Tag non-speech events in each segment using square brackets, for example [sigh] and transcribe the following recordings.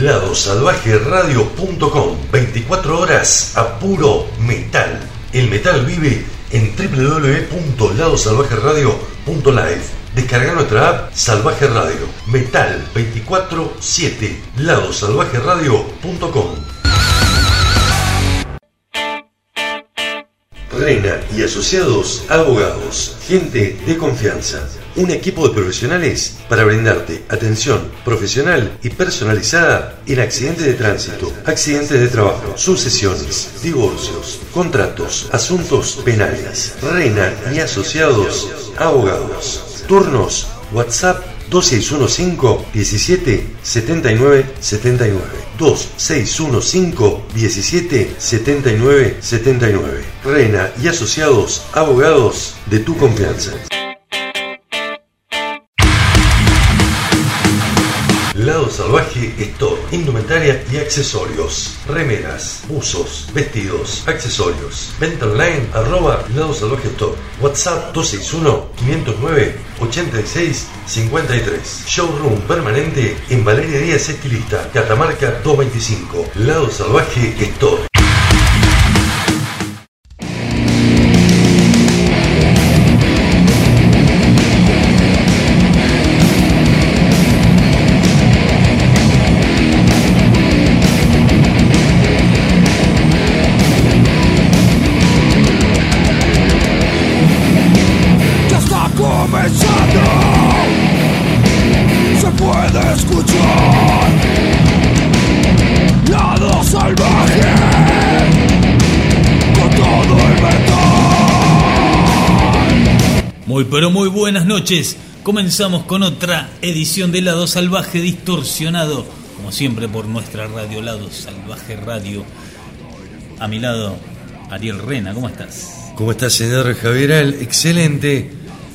ladosalvajeradio.com 24 horas a puro metal. El metal vive en www.ladosalvajeradio.live. Descarga nuestra app Salvaje Radio. Metal 24-7. Ladosalvajeradio.com Reina y asociados abogados. Gente de confianza. Un equipo de profesionales para brindarte atención profesional y personalizada en accidentes de tránsito, accidentes de trabajo, sucesiones, divorcios, contratos, asuntos penales. Reina y asociados abogados. Turnos WhatsApp 2615 17 79 79 2615 17 79 79 Reina y asociados abogados de tu confianza. Salvaje Store, indumentaria y accesorios, remeras, buzos, vestidos, accesorios. Venta online arroba Lado Salvaje Store. WhatsApp 261-509-8653. Showroom permanente en Valeria Díaz Estilista, Catamarca 225. Lado Salvaje Store. Pero muy buenas noches. Comenzamos con otra edición de Lado Salvaje Distorsionado, como siempre por nuestra radio Lado Salvaje Radio. A mi lado, Ariel Rena, ¿cómo estás? ¿Cómo está, señor Javieral? Excelente.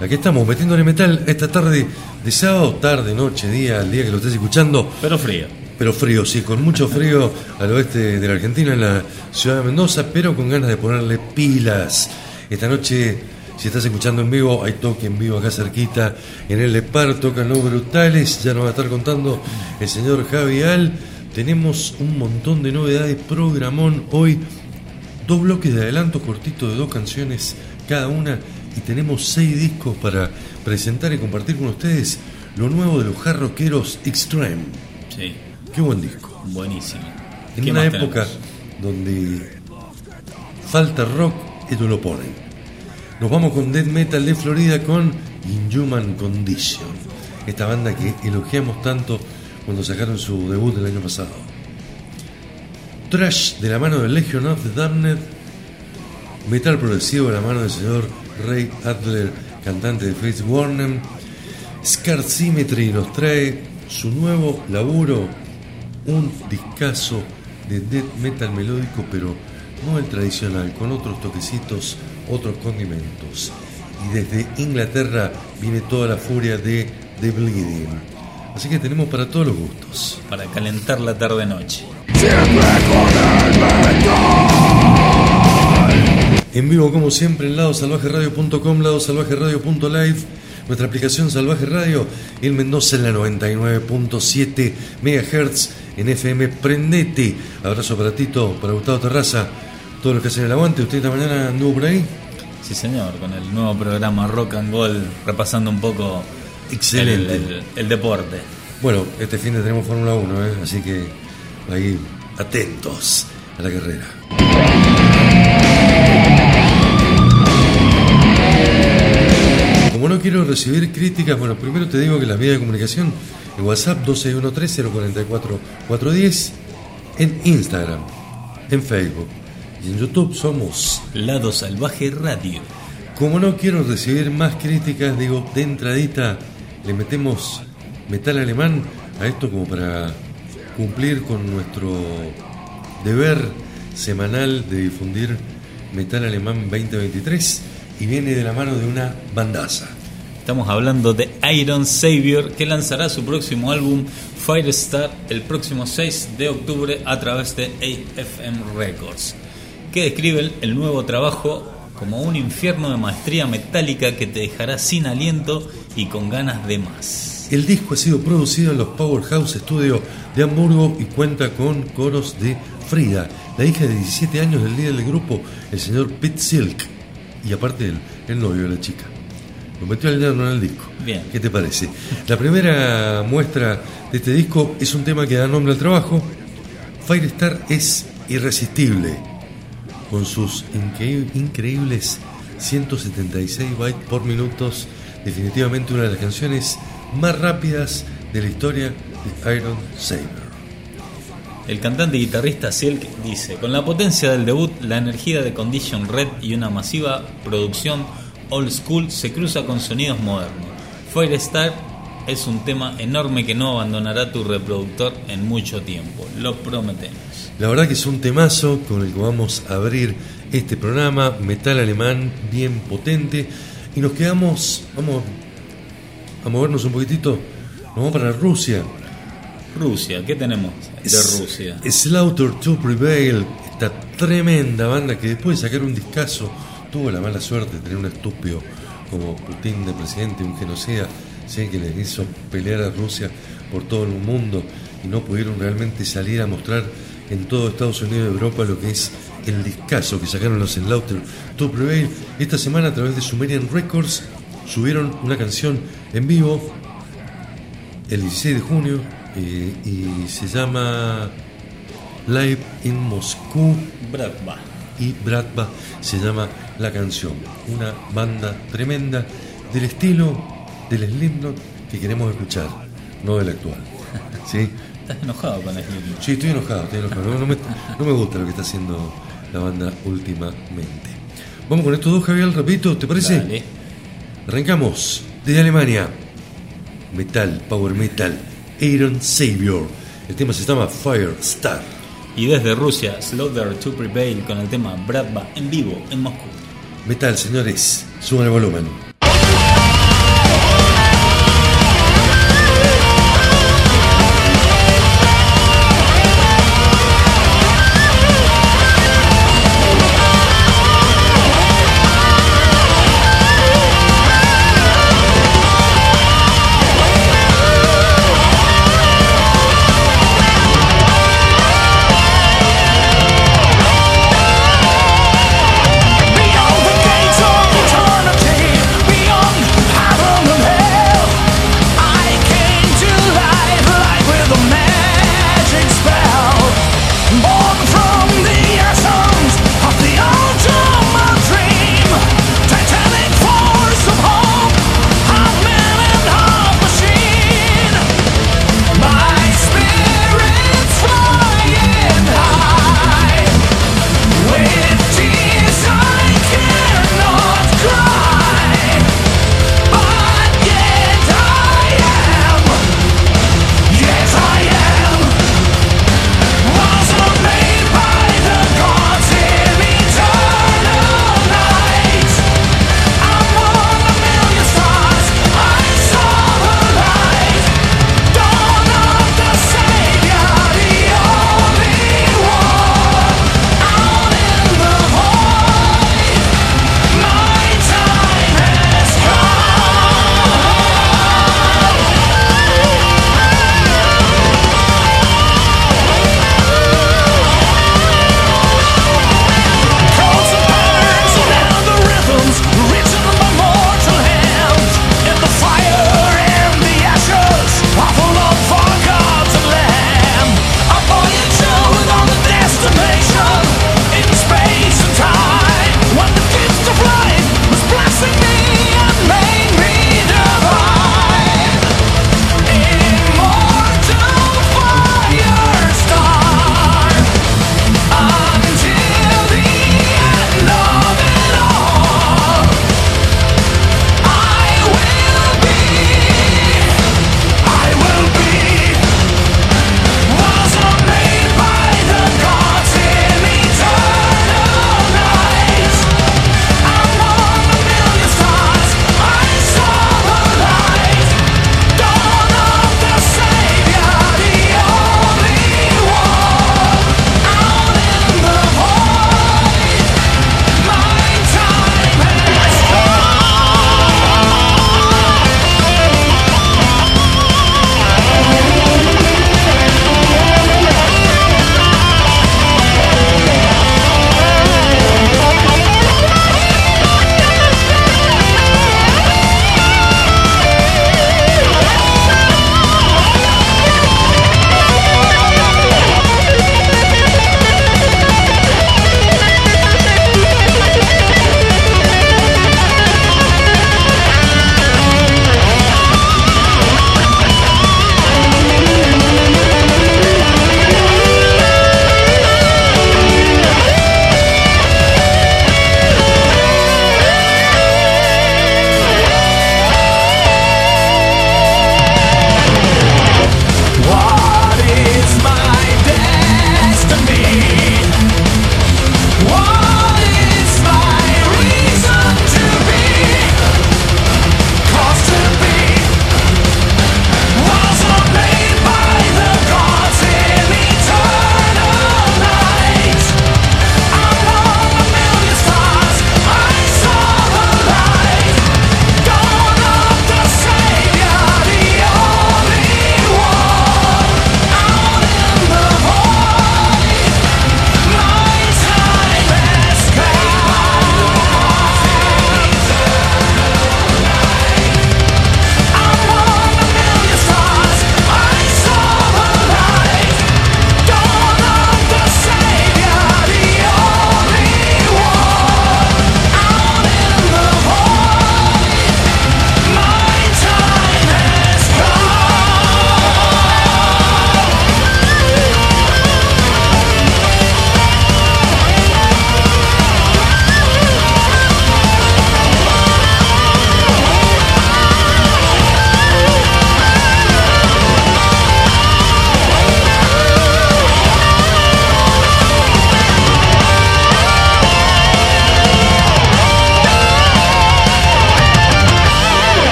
Aquí estamos metiéndole metal esta tarde de sábado, tarde, noche, día, el día que lo estés escuchando. Pero frío. Pero frío, sí, con mucho [laughs] frío al oeste de la Argentina, en la ciudad de Mendoza, pero con ganas de ponerle pilas. Esta noche, si estás escuchando en vivo, hay toque en vivo acá cerquita, en el Lepar, tocan los brutales, ya nos va a estar contando el señor Javial. Tenemos un montón de novedades, programón hoy, dos bloques de adelanto cortito de dos canciones cada una y tenemos seis discos para presentar y compartir con ustedes lo nuevo de los jarroqueros Extreme. Sí, Qué buen disco. buenísimo. En ¿Qué una época tenemos? donde falta rock, ellos lo ponen. Nos vamos con Death Metal de Florida con Inhuman Condition. Esta banda que elogiamos tanto cuando sacaron su debut el año pasado. Trash de la mano de Legion of the Damned. Metal progresivo de la mano del señor Ray Adler, cantante de Face Warner. Scar Symmetry nos trae su nuevo laburo, un discazo de death metal melódico, pero no el tradicional, con otros toquecitos, otros condimentos. Y desde Inglaterra viene toda la furia de The Bleeding. Así que tenemos para todos los gustos. Para calentar la tarde-noche. En vivo, como siempre, en ladosalvajeradio.com, ladosalvajeradio.live, nuestra aplicación Salvaje Radio, el Mendoza en la 99.7 MHz, en FM Prendete. Abrazo para Tito, para Gustavo Terraza, todos los que hacen el aguante. ¿Usted esta mañana anduvo por ahí? Sí, señor, con el nuevo programa Rock and Roll, repasando un poco Excelente. el, el- el deporte. Bueno, este fin de tenemos Fórmula 1, ¿eh? así que ahí atentos a la carrera. Como no quiero recibir críticas, bueno, primero te digo que las vías de comunicación en WhatsApp 1213-044-410, en Instagram, en Facebook en YouTube somos. Lado Salvaje Radio. Como no quiero recibir más críticas, digo, de entradita le metemos metal alemán a esto como para cumplir con nuestro deber semanal de difundir Metal Alemán 2023 y viene de la mano de una bandaza. Estamos hablando de Iron Savior, que lanzará su próximo álbum Firestar el próximo 6 de octubre a través de AFM Records, que describe el nuevo trabajo como un infierno de maestría metálica que te dejará sin aliento y con ganas de más. El disco ha sido producido en los Powerhouse Studios de Hamburgo y cuenta con coros de Frida, la hija de 17 años del líder del grupo, el señor Pete Silk, y aparte el, el novio de la chica. Lo metió al en el disco. Bien. ¿Qué te parece? La primera muestra de este disco es un tema que da nombre al trabajo. Firestar es irresistible, con sus incre- increíbles 176 bytes por minutos, definitivamente una de las canciones más rápidas de la historia de Iron Saber. El cantante y guitarrista Silk dice, con la potencia del debut, la energía de Condition Red y una masiva producción old school se cruza con sonidos modernos. Firestar es un tema enorme que no abandonará tu reproductor en mucho tiempo, lo prometemos. La verdad que es un temazo con el que vamos a abrir este programa, metal alemán bien potente, y nos quedamos, vamos a movernos un poquitito, nos vamos para Rusia. Rusia, ¿qué tenemos de Es- Rusia? Slaughter to Prevail, esta tremenda banda que después de sacar un discazo tuvo la mala suerte de tener un estúpido como Putin de presidente, un genocida, ¿sí? que les hizo pelear a Rusia por todo el mundo y no pudieron realmente salir a mostrar en todo Estados Unidos y Europa lo que es el discazo que sacaron los Slaughter to Prevail. Esta semana a través de Sumerian Records subieron una canción en vivo el 16 de junio eh, y se llama Live in Moscú Bratva. y Bratva se llama la canción. Una banda tremenda del estilo del Slipknot que queremos escuchar, no del actual. [laughs] ¿Sí? ¿Estás enojado con Slipknot? Sí, estoy enojado, estoy enojado. No, no me, no me gusta lo que está haciendo la banda últimamente. Vamos con estos dos, Javier, repito, ¿te parece? Dale. Arrancamos desde Alemania. Metal, power metal, Iron Savior. El tema se llama Firestar. Y desde Rusia, Slaughter to Prevail con el tema Bratva en vivo en Moscú. Metal, señores, suban el volumen.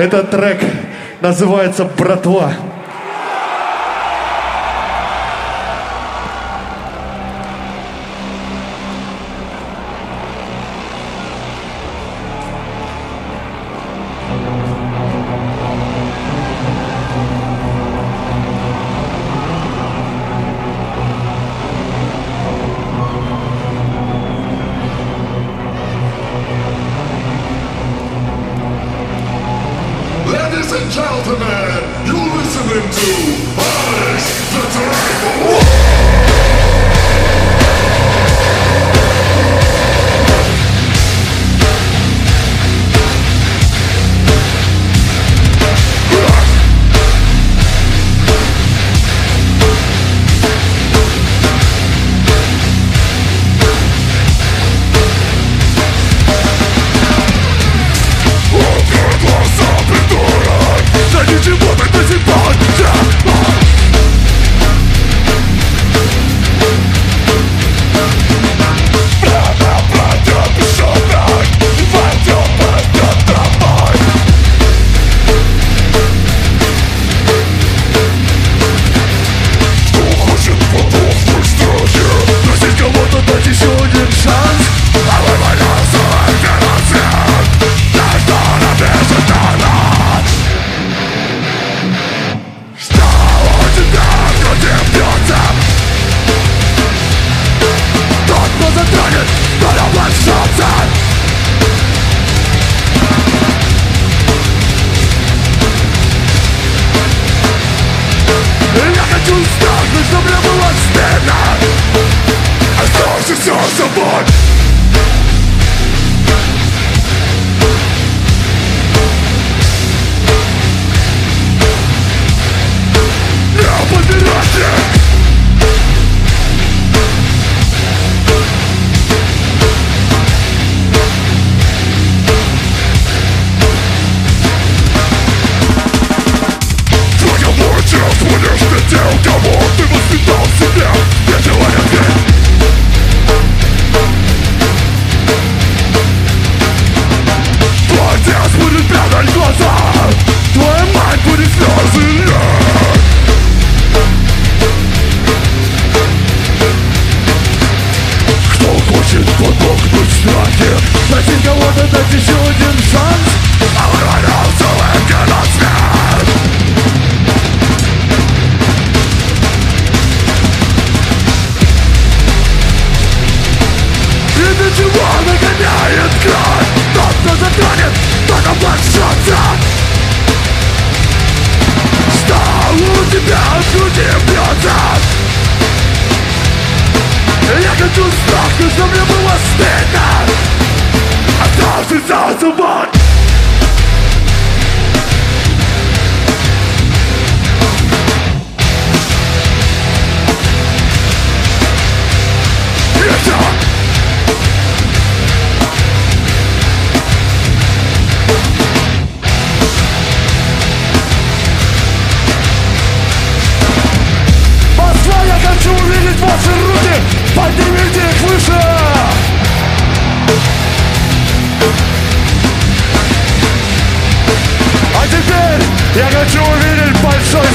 Этот трек называется «Братва».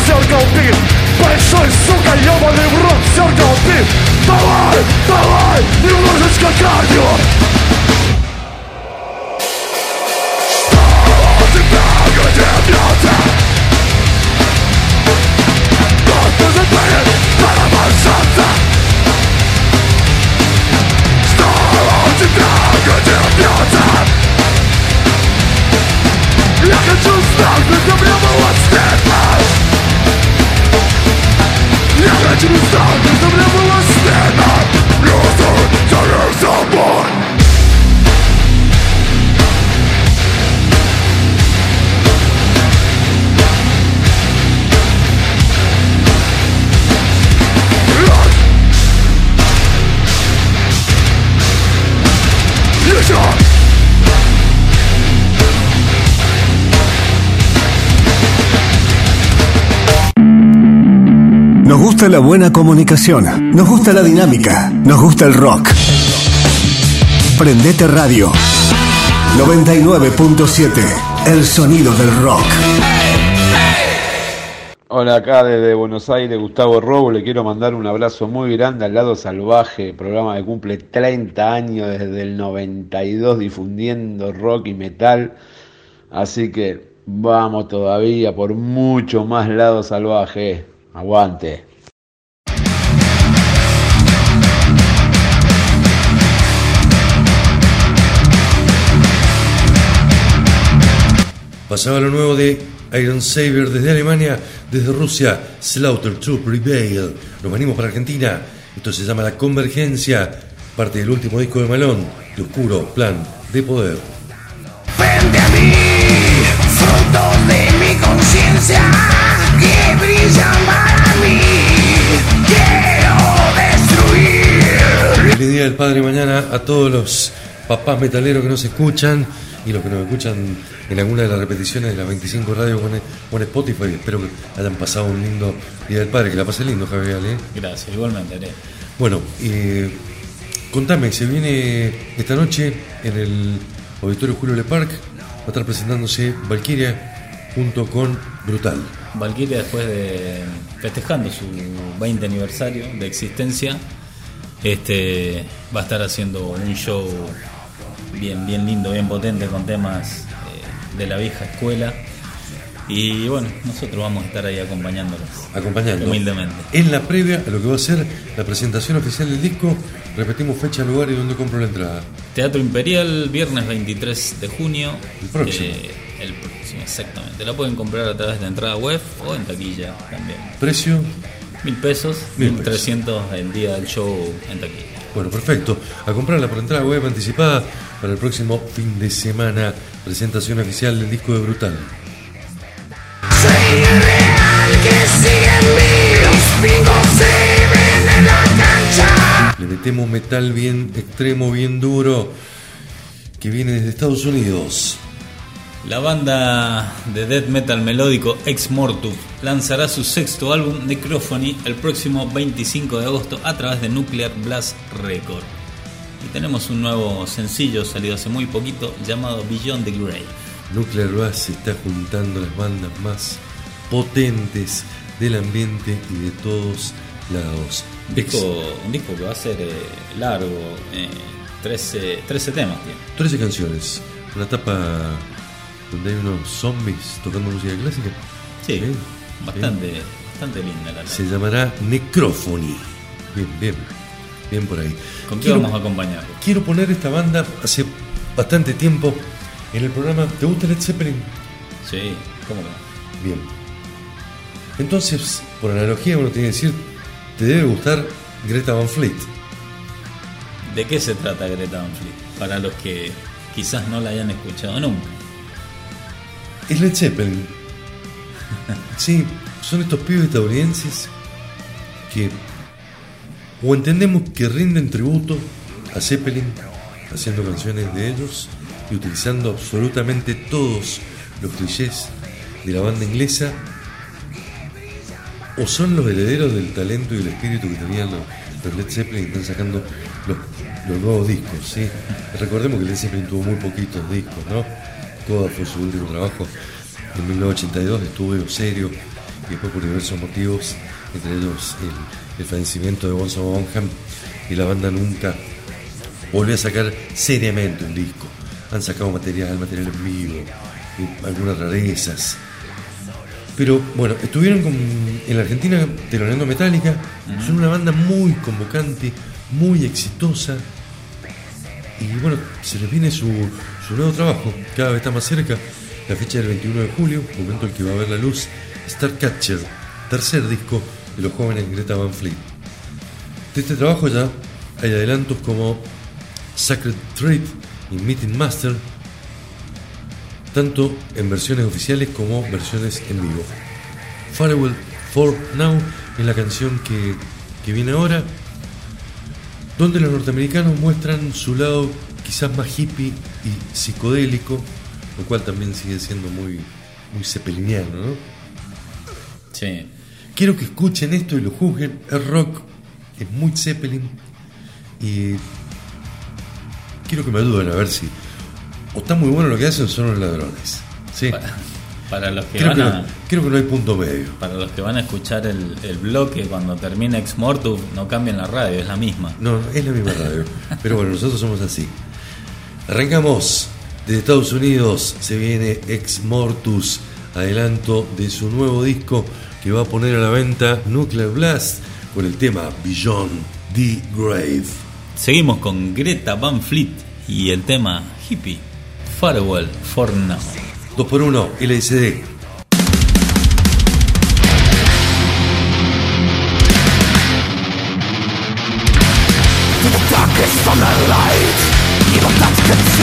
Circle Beat Большой, сука, ебаный в рот Circle Beat Давай, давай, немножечко кардио. А Я хочу знать, через зал, ты за мной была стена, я за. Nos gusta la buena comunicación, nos gusta la dinámica, nos gusta el rock. Prendete Radio 99.7, el sonido del rock. Hola, acá desde Buenos Aires, Gustavo Robo, le quiero mandar un abrazo muy grande al lado salvaje, programa que cumple 30 años desde el 92 difundiendo rock y metal. Así que vamos todavía por mucho más lado salvaje. Aguante. Pasaba lo nuevo de Iron Savior desde Alemania, desde Rusia, Slaughter to Prevail. Nos venimos para Argentina. Esto se llama La Convergencia, parte del último disco de Malón, de Oscuro Plan de Poder. Frente a mí, fruto de mi conciencia, que brillan para mí. Quiero destruir. Feliz Día del Padre mañana a todos los papás metaleros que nos escuchan y los que nos escuchan en alguna de las repeticiones de las 25 radios con, Spotify. Espero que hayan pasado un lindo Día del Padre, que la pase lindo, Javier. ¿eh? Gracias, igualmente. Are. Bueno, eh, contame, se viene esta noche en el Auditorio Julio Le Parc, va a estar presentándose Valkyria junto con Brutal. Valkyria después de festejando su 20 aniversario de existencia, este va a estar haciendo un show bien, bien lindo, bien potente con temas eh, de la vieja escuela. Y bueno, nosotros vamos a estar ahí acompañándolos. Acompañando. Humildemente. En la previa a lo que va a ser la presentación oficial del disco, repetimos fecha, lugar y dónde compro la entrada. Teatro Imperial, viernes 23 de junio. El próximo. Eh, el próximo, exactamente. La pueden comprar a través de entrada web o en taquilla también. Precio, Mil pesos, Mil trescientos el día del show en taquilla. Bueno, perfecto. A comprarla por entrada web anticipada para el próximo fin de semana. Presentación oficial del disco de Brutal. Soy real que. Los se en la cancha. Le metemos metal bien extremo, bien duro, que viene desde Estados Unidos. La banda de death metal melódico Ex Mortu lanzará su sexto álbum Necrophony el próximo 25 de agosto a través de Nuclear Blast Record. Y tenemos un nuevo sencillo salido hace muy poquito llamado Beyond the Grave. Nuclear Blast está juntando las bandas más potentes del ambiente y de todos lados. Un disco, un disco que va a ser eh, largo, eh, 13, 13 temas tiene. 13 canciones, una etapa donde hay unos zombies tocando música clásica. Sí, Bien, bastante, bastante linda la Se llamará Necrophony. Bien, bien, bien por ahí. ¿Con qué Quiero- vamos a acompañarlo? Quiero poner esta banda hace bastante tiempo en el programa. ¿Te gusta Led Zeppelin? Sí, ¿cómo no? Bien. Entonces, por analogía, uno tiene que decir, te debe gustar Greta Van Fleet. ¿De qué se trata Greta Van Fleet? Para los que quizás no la hayan escuchado nunca. Es Led Zeppelin. Sí, son estos pibes estadounidenses que o entendemos que rinden tributo a Zeppelin haciendo canciones de ellos y utilizando absolutamente todos los clichés de la banda inglesa o son los herederos del talento y el espíritu que tenían los, los Led Zeppelin y están sacando los, los nuevos discos. ¿sí? Recordemos que Led Zeppelin tuvo muy poquitos discos, ¿no? Fue su último trabajo en 1982, estuvo serio y después por diversos motivos, entre ellos el, el fallecimiento de Bonzo Bonham y la banda nunca volvió a sacar seriamente un disco. Han sacado material, material en vivo, algunas rarezas. Pero bueno, estuvieron con- en la Argentina teloneando Metallica. Son una banda muy convocante, muy exitosa. Y bueno, se les viene su, su nuevo trabajo. Cada vez está más cerca. La fecha del 21 de julio, momento en que va a ver la luz. Starcatcher, tercer disco de los jóvenes Greta Van Fleet. De este trabajo ya hay adelantos como Sacred Treat y Meeting Master, tanto en versiones oficiales como versiones en vivo. Farewell for Now es la canción que, que viene ahora, donde los norteamericanos muestran su lado quizás más hippie y psicodélico, lo cual también sigue siendo muy, muy cepeliniano, ¿no? Sí. Quiero que escuchen esto y lo juzguen. Es rock, es muy Zeppelin. Y quiero que me ayuden a ver si o está muy bueno lo que hacen son los ladrones. Sí. Para, los que creo van que no, que no hay punto medio. Para los que van a escuchar el, el bloque cuando termine Ex Mortu, no cambien la radio, es la misma. No, es la misma radio. Pero bueno, nosotros somos así. Arrancamos. Desde Estados Unidos se viene Ex Mortus, adelanto de su nuevo disco que va a poner a la venta Nuclear Blast con el tema Beyond the Grave. Seguimos con Greta Van Fleet y el tema Hippie. Farewell for now. 2 por 1 LSD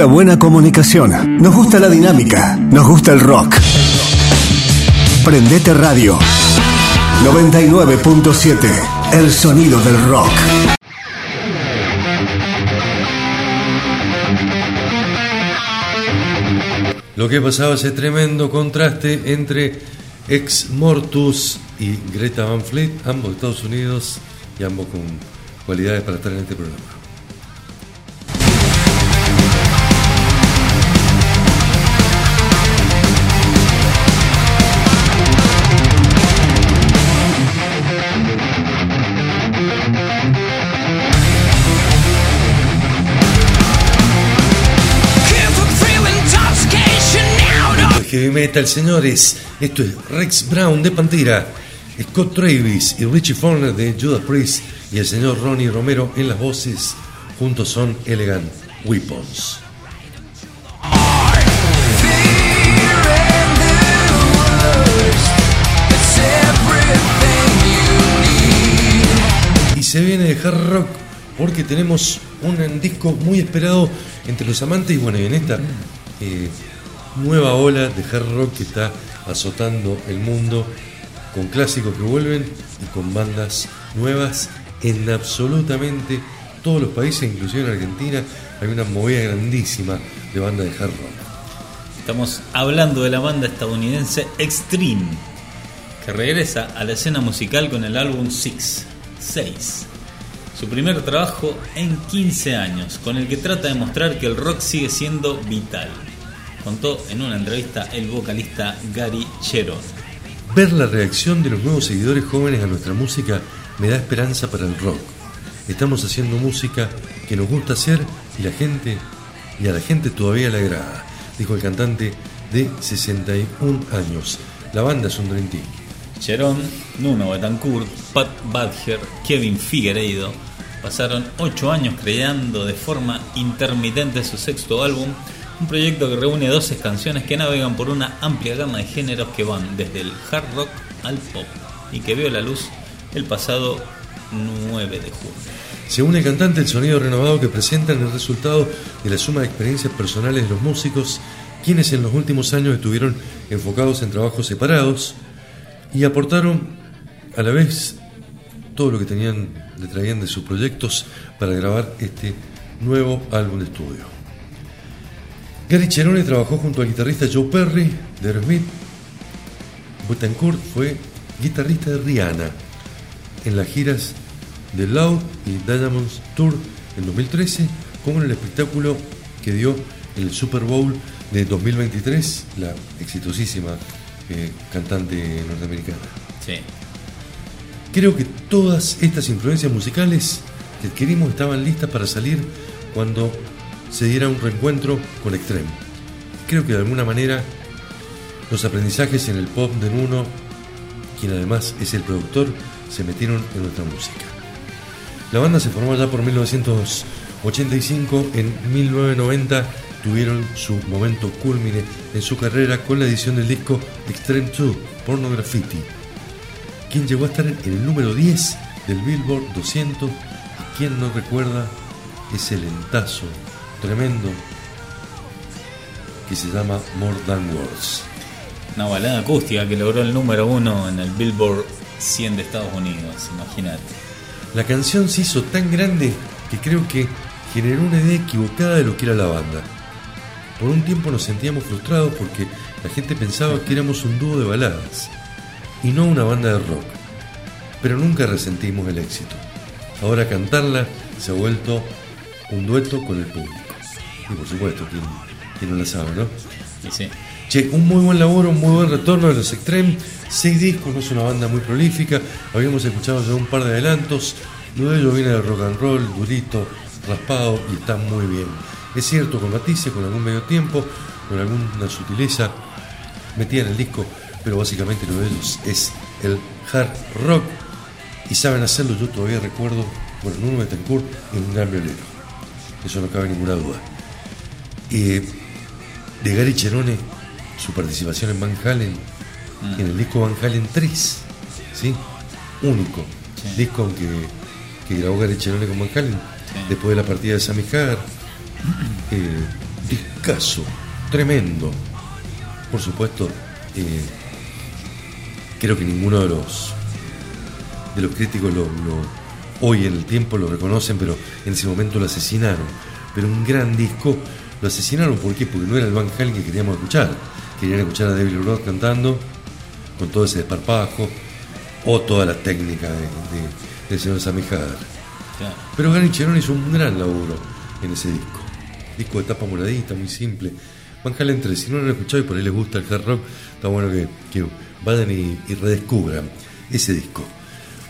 la buena comunicación. Nos gusta la dinámica. Nos gusta el rock. Prendete Radio 99.7. El sonido del rock. Lo que pasaba ese tremendo contraste entre Ex Mortus y Greta Van Fleet, ambos de Estados Unidos y ambos con cualidades para estar en este programa. Metal, señores. Esto es Rex Brown de Pantera, Scott Travis y Richie Foner de Judas Priest y el señor Ronnie Romero en las voces. Juntos son Elegant Weapons. Y se viene de hard rock porque tenemos un disco muy esperado entre los amantes y bueno, y en esta eh, nueva ola de hard rock que está azotando el mundo con clásicos que vuelven y con bandas nuevas en absolutamente todos los países, inclusive en Argentina, hay una movida grandísima de bandas de hard rock. Estamos hablando de la banda estadounidense Extreme, que regresa a la escena musical con el álbum Six, 6. Su primer trabajo en 15 años, con el que trata de mostrar que el rock sigue siendo vital. Contó en una entrevista el vocalista Gary Cherón. Ver la reacción de los nuevos seguidores jóvenes a nuestra música me da esperanza para el rock. Estamos haciendo música que nos gusta hacer y la gente y a la gente todavía le agrada, dijo el cantante de 61 años. La banda es un Team. Cherón, Nuno Betancourt, Pat Badger, Kevin Figueiredo pasaron 8 años creando de forma intermitente su sexto álbum, un proyecto que reúne 12 canciones que navegan por una amplia gama de géneros que van desde el hard rock al pop y que vio la luz el pasado 9 de junio. Según el cantante, el sonido renovado que presentan es el resultado de la suma de experiencias personales de los músicos, quienes en los últimos años estuvieron enfocados en trabajos separados y aportaron a la vez todo lo que tenían, le traían de sus proyectos para grabar este nuevo álbum de estudio. Gary Cherone trabajó junto al guitarrista Joe Perry de Aerosmith. Betancourt fue guitarrista de Rihanna en las giras de Loud y Diamonds Tour en 2013, como en el espectáculo que dio en el Super Bowl de 2023 la exitosísima eh, cantante norteamericana. Sí. Creo que todas estas influencias musicales que adquirimos estaban listas para salir cuando se diera un reencuentro con Extreme. Creo que de alguna manera los aprendizajes en el pop de Nuno, quien además es el productor, se metieron en nuestra música. La banda se formó ya por 1985, en 1990 tuvieron su momento culmine en su carrera con la edición del disco Extreme 2, Porno Graffiti, quien llegó a estar en el número 10 del Billboard 200 y quien no recuerda ese lentazo tremendo que se llama More Than Words. Una balada acústica que logró el número uno en el Billboard 100 de Estados Unidos, imagínate. La canción se hizo tan grande que creo que generó una idea equivocada de lo que era la banda. Por un tiempo nos sentíamos frustrados porque la gente pensaba que éramos un dúo de baladas y no una banda de rock. Pero nunca resentimos el éxito. Ahora cantarla se ha vuelto un dueto con el público. Y por supuesto, quien y no la sabe, ¿no? Y sí. Che, un muy buen laburo, un muy buen retorno de los Extreme. Seis discos, no es una banda muy prolífica. Habíamos escuchado ya un par de adelantos. Lo de ellos viene de rock and roll, durito, raspado y está muy bien. Es cierto, con matices, con algún medio tiempo, con alguna sutileza metida en el disco, pero básicamente lo de ellos es el hard rock y saben hacerlo. Yo todavía recuerdo, bueno, Nuno Betancourt en un gran violero. Eso no cabe ninguna duda. Eh, de Gary Cherone, su participación en Van Halen, en el disco Van Halen 3, ¿sí? Único. Disco que, que grabó Gary Cherone con Van Halen, después de la partida de Sammy Hagar. Eh, tremendo. Por supuesto, eh, creo que ninguno de los de los críticos lo, lo- hoy en el tiempo lo reconocen, pero en ese momento lo asesinaron. Pero un gran disco lo asesinaron ¿por qué? Porque no era el Van Halen que queríamos escuchar. Querían escuchar a David Roth cantando con todo ese desparpajo o toda la técnica de, de- del señor Sammy Hagar. Claro. Pero Gary Cherone hizo un gran laburo en ese disco. Disco de tapa moradita, muy simple. Van Halen 3, si no lo han escuchado y por ahí les gusta el hard rock, está bueno que, que vayan y, y redescubran ese disco.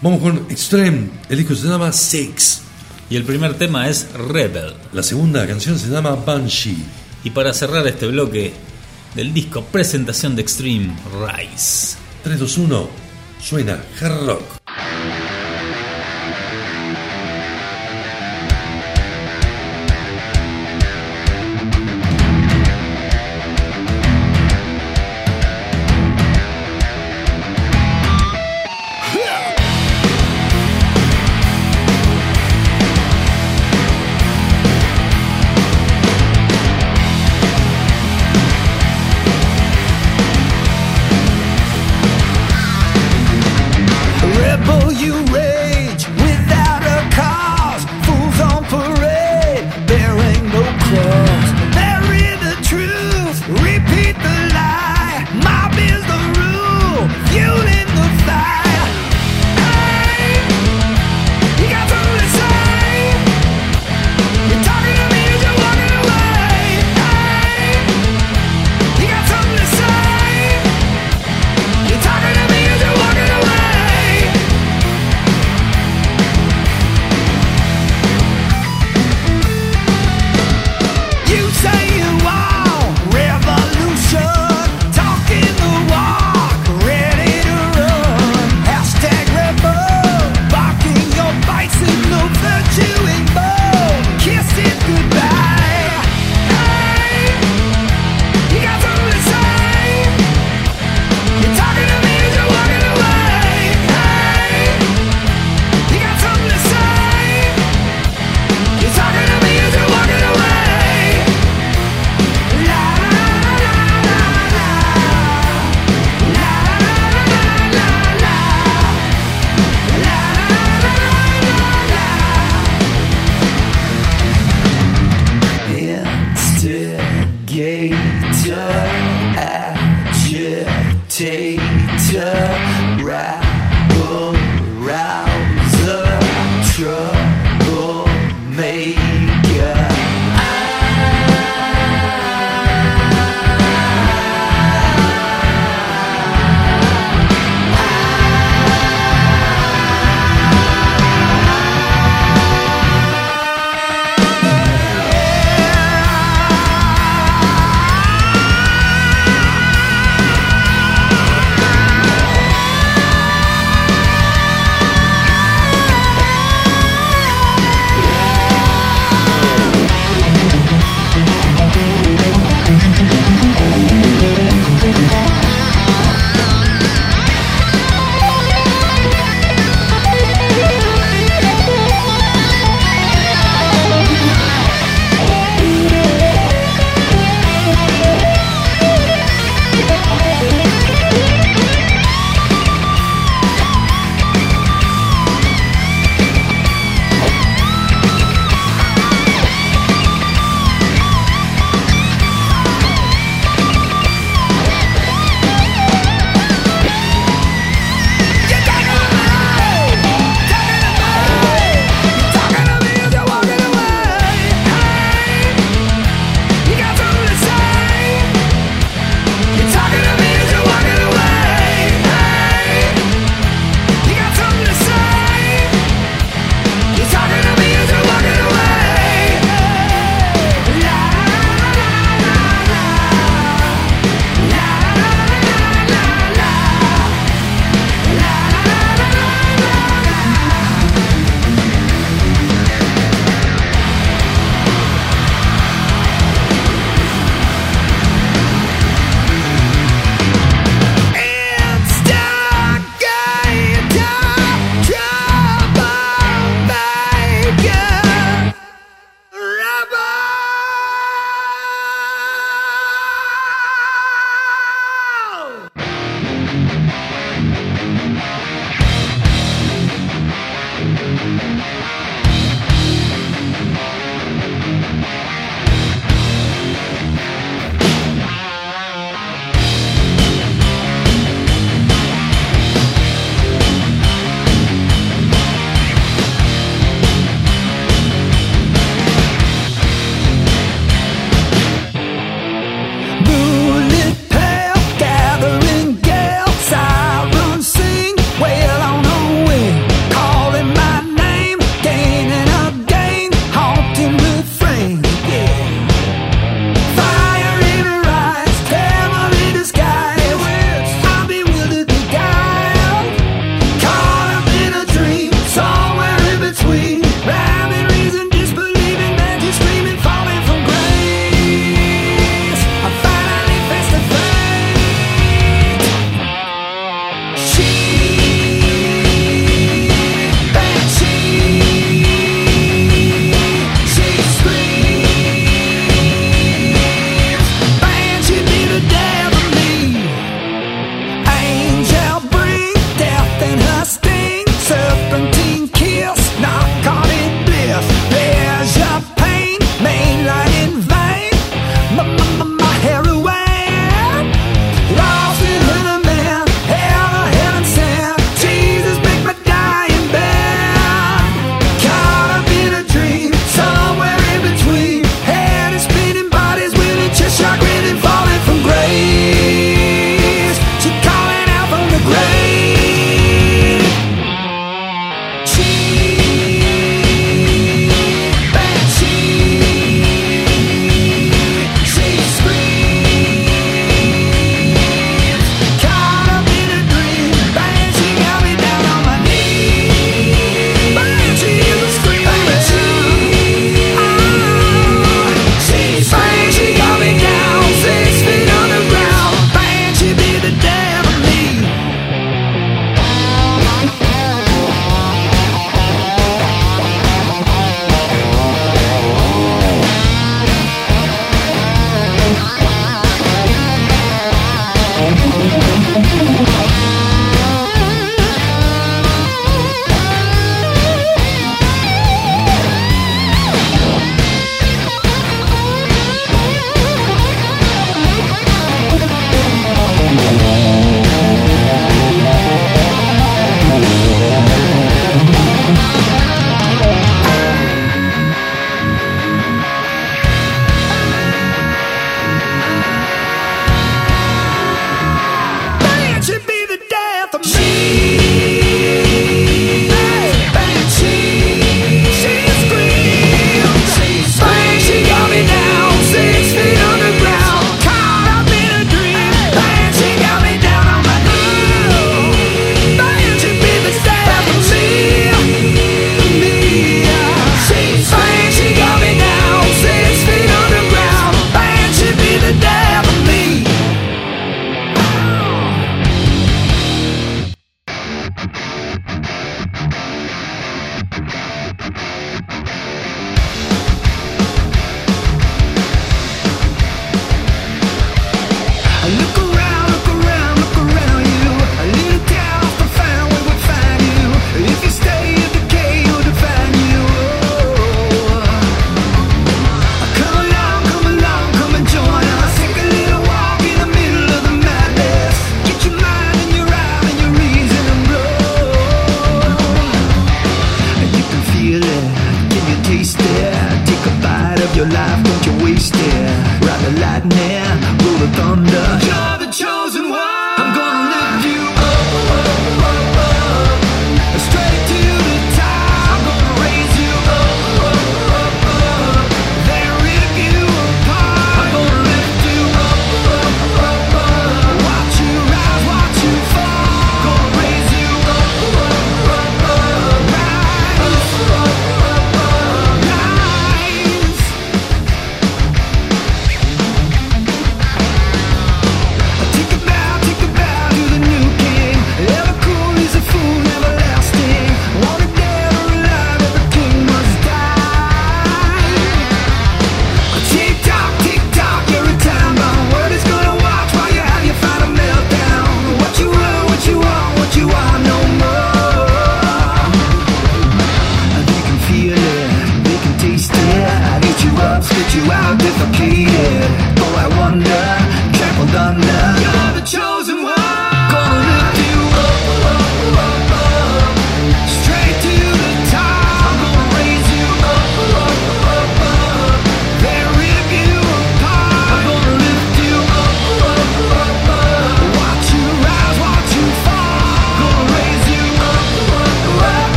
Vamos con Extreme, el disco se llama Six. Y el primer tema es Rebel. La segunda canción se llama Banshee. Y para cerrar este bloque del disco Presentación de Extreme Rise. 3, 2, 1, suena hard rock.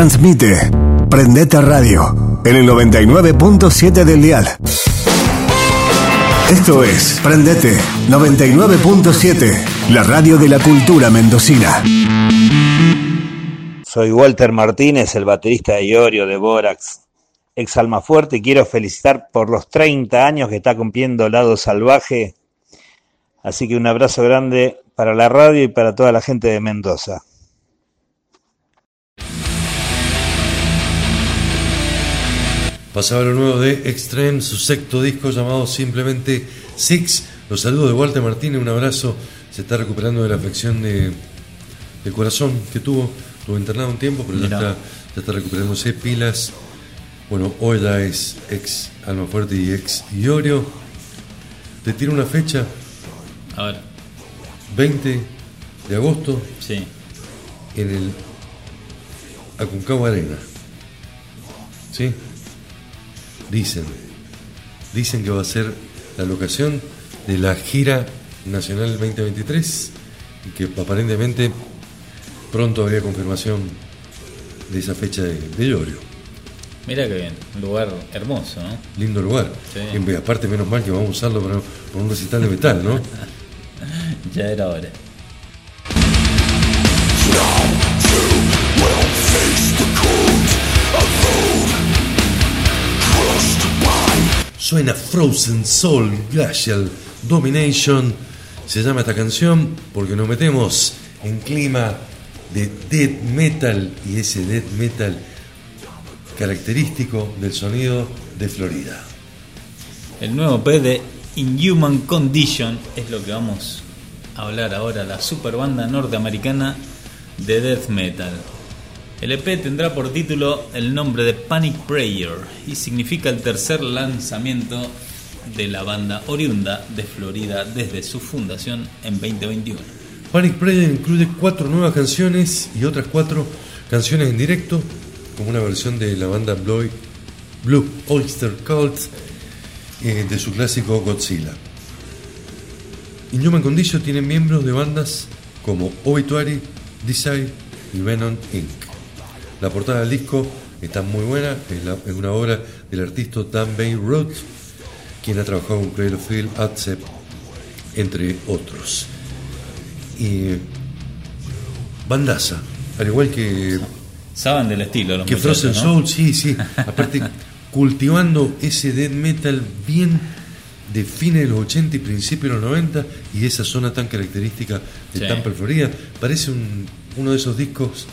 Transmite Prendete Radio en el 99.7 del dial. Esto es Prendete 99.7, la radio de la cultura mendocina. Soy Walter Martínez, el baterista de Iorio de Borax, ex Almafuerte, y quiero felicitar por los 30 años que está cumpliendo Lado Salvaje. Así que un abrazo grande para la radio y para toda la gente de Mendoza. Pasaba lo nuevo de Extreme, su sexto disco llamado simplemente Six. Los saludos de Walter Martínez, un abrazo. Se está recuperando de la afección de, corazón que tuvo. Tuvo internado un tiempo, pero ya está, recuperándose pilas. Bueno, Ola es ex Almafuerte y ex Iorio. Te tiro una fecha. A ver. 20 de agosto. Sí. En el Aconcagua Arena. ¿Sí? dicen, dicen que va a ser la locación de la gira nacional 2023 y que aparentemente pronto habría confirmación de esa fecha de, de Llorio. Mira qué bien, un lugar hermoso, ¿no? Lindo lugar. Sí. Y aparte, menos mal que vamos a usarlo para, para un recital de metal, ¿no? [laughs] ya era hora. Suena Frozen Soul Glacial Domination. Se llama esta canción porque nos metemos en clima de death metal y ese death metal característico del sonido de Florida. El nuevo P de Inhuman Condition es lo que vamos a hablar ahora, la super banda norteamericana de death metal. El EP tendrá por título el nombre de Panic Prayer y significa el tercer lanzamiento de la banda oriunda de Florida desde su fundación en 2021. Panic Prayer incluye cuatro nuevas canciones y otras cuatro canciones en directo, como una versión de la banda Blue, Oyster Cult eh, de su clásico Godzilla. Inhuman Condition tiene miembros de bandas como Obituary, Desire y Venom Inc. La portada del disco está muy buena, es, la- es una obra del artista Dan Bay Roth, quien ha trabajado con Cradle of Filth, Accept, entre otros. Y bandaza, al igual que, Saben del estilo los que Frozen ¿no? Soul, sí, sí, [laughs] aparte cultivando ese death metal bien de fines de los 80 y principios de los 90 y esa zona tan característica de Sí. Tampa, Florida. Parece un- uno de esos discos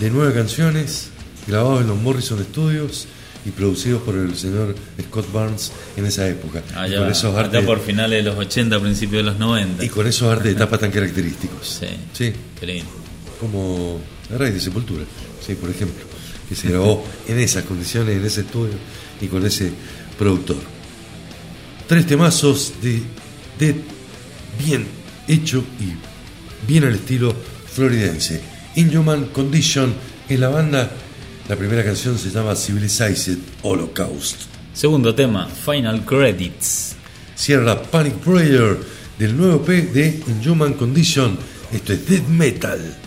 de nueve canciones grabados en los Morrison Studios y producidos por el señor Scott Barnes en esa época. y, Allá, con esos artes, por finales de los 80, principios de los 90. y con esos artes de tapa tan característicos. Sí, Sí, qué lindo. como la raíz de Sepultura, sí, por ejemplo, que se grabó en esas condiciones, en ese estudio y con ese productor. Tres temazos de, de bien hecho y bien al estilo floridense. Inhuman Condition es la banda, la primera canción se llama Civilized Holocaust. Segundo tema, Final Credits. Cierra Panic Prayer del nuevo P de Inhuman Condition. Esto es Death Metal.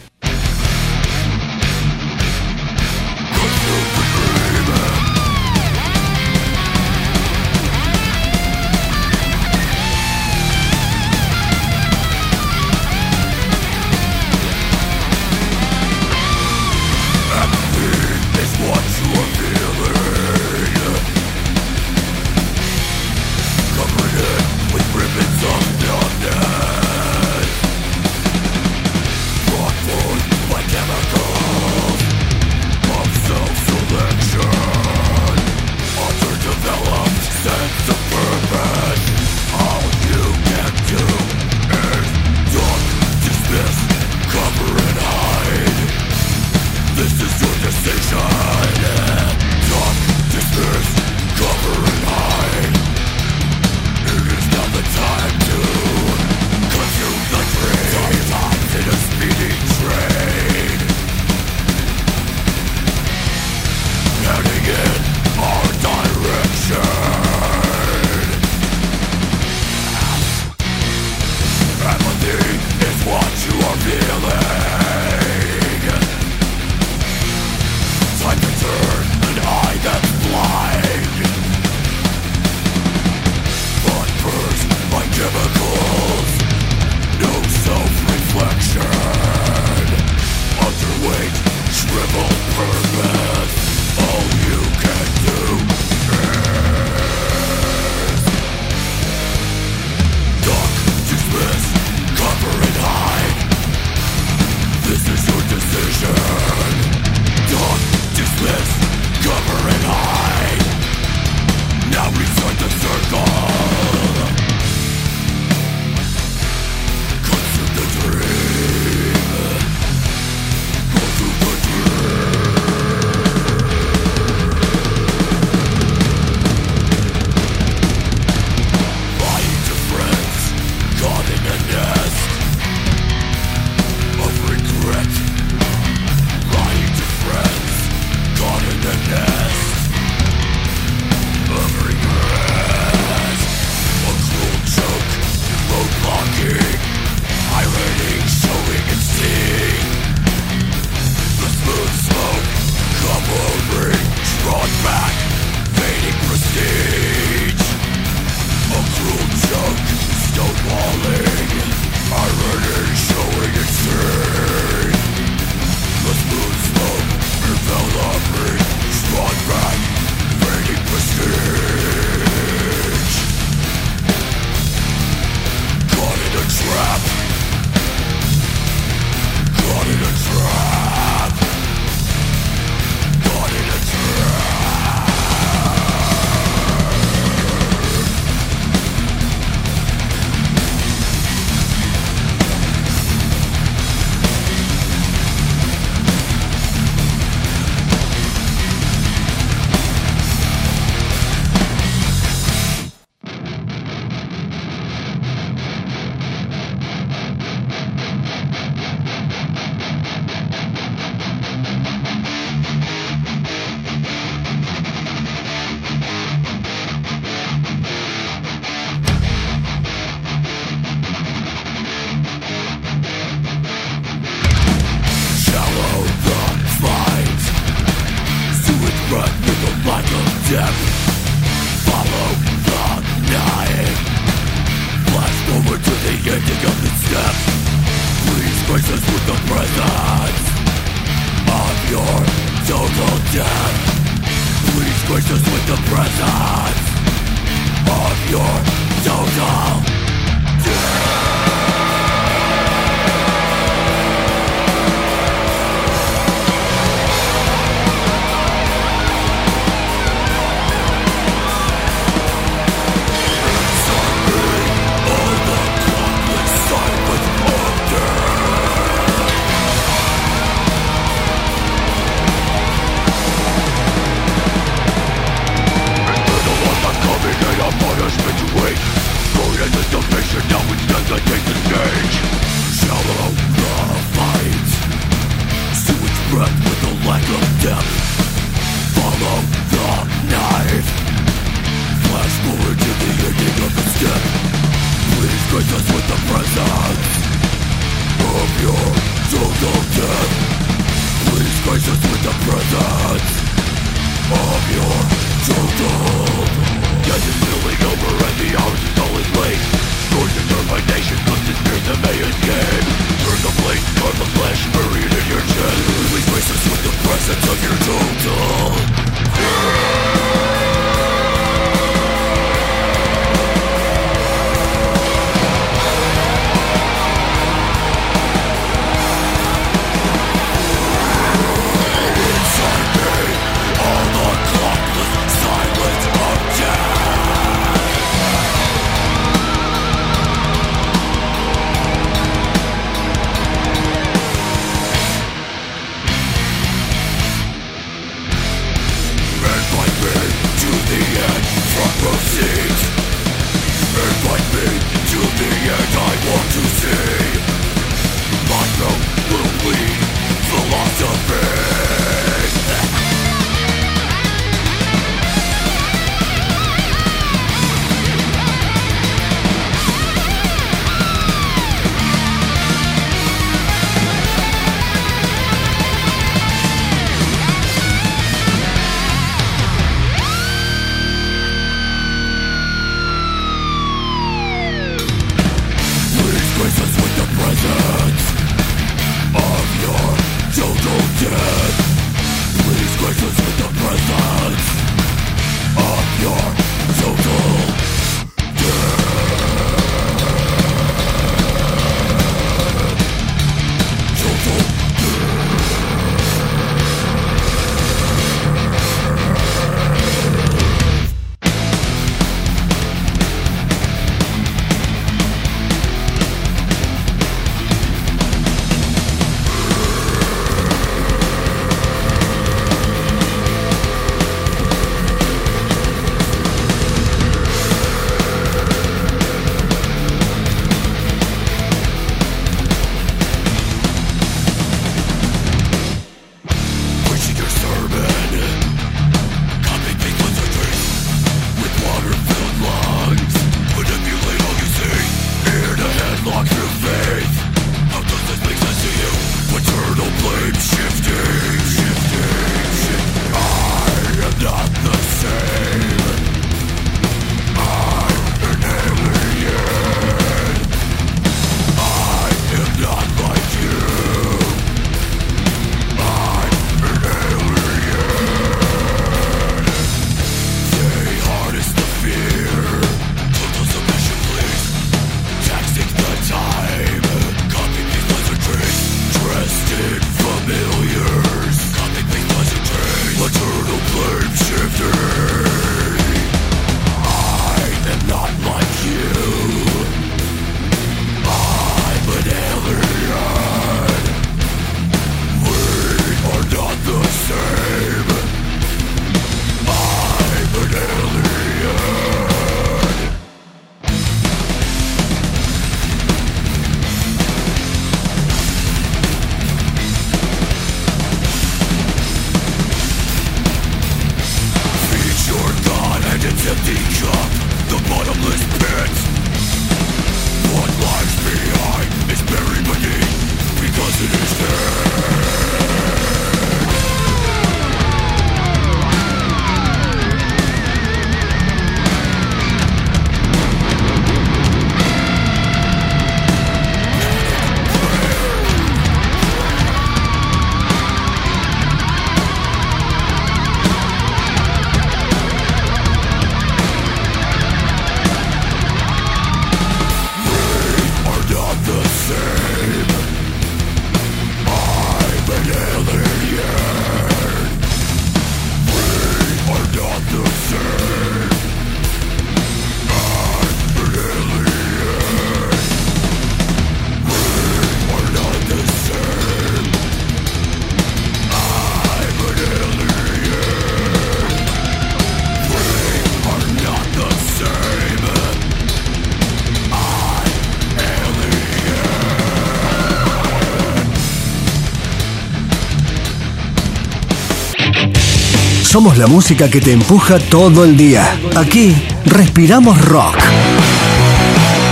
Somos la música que te empuja todo el día. Aquí respiramos rock.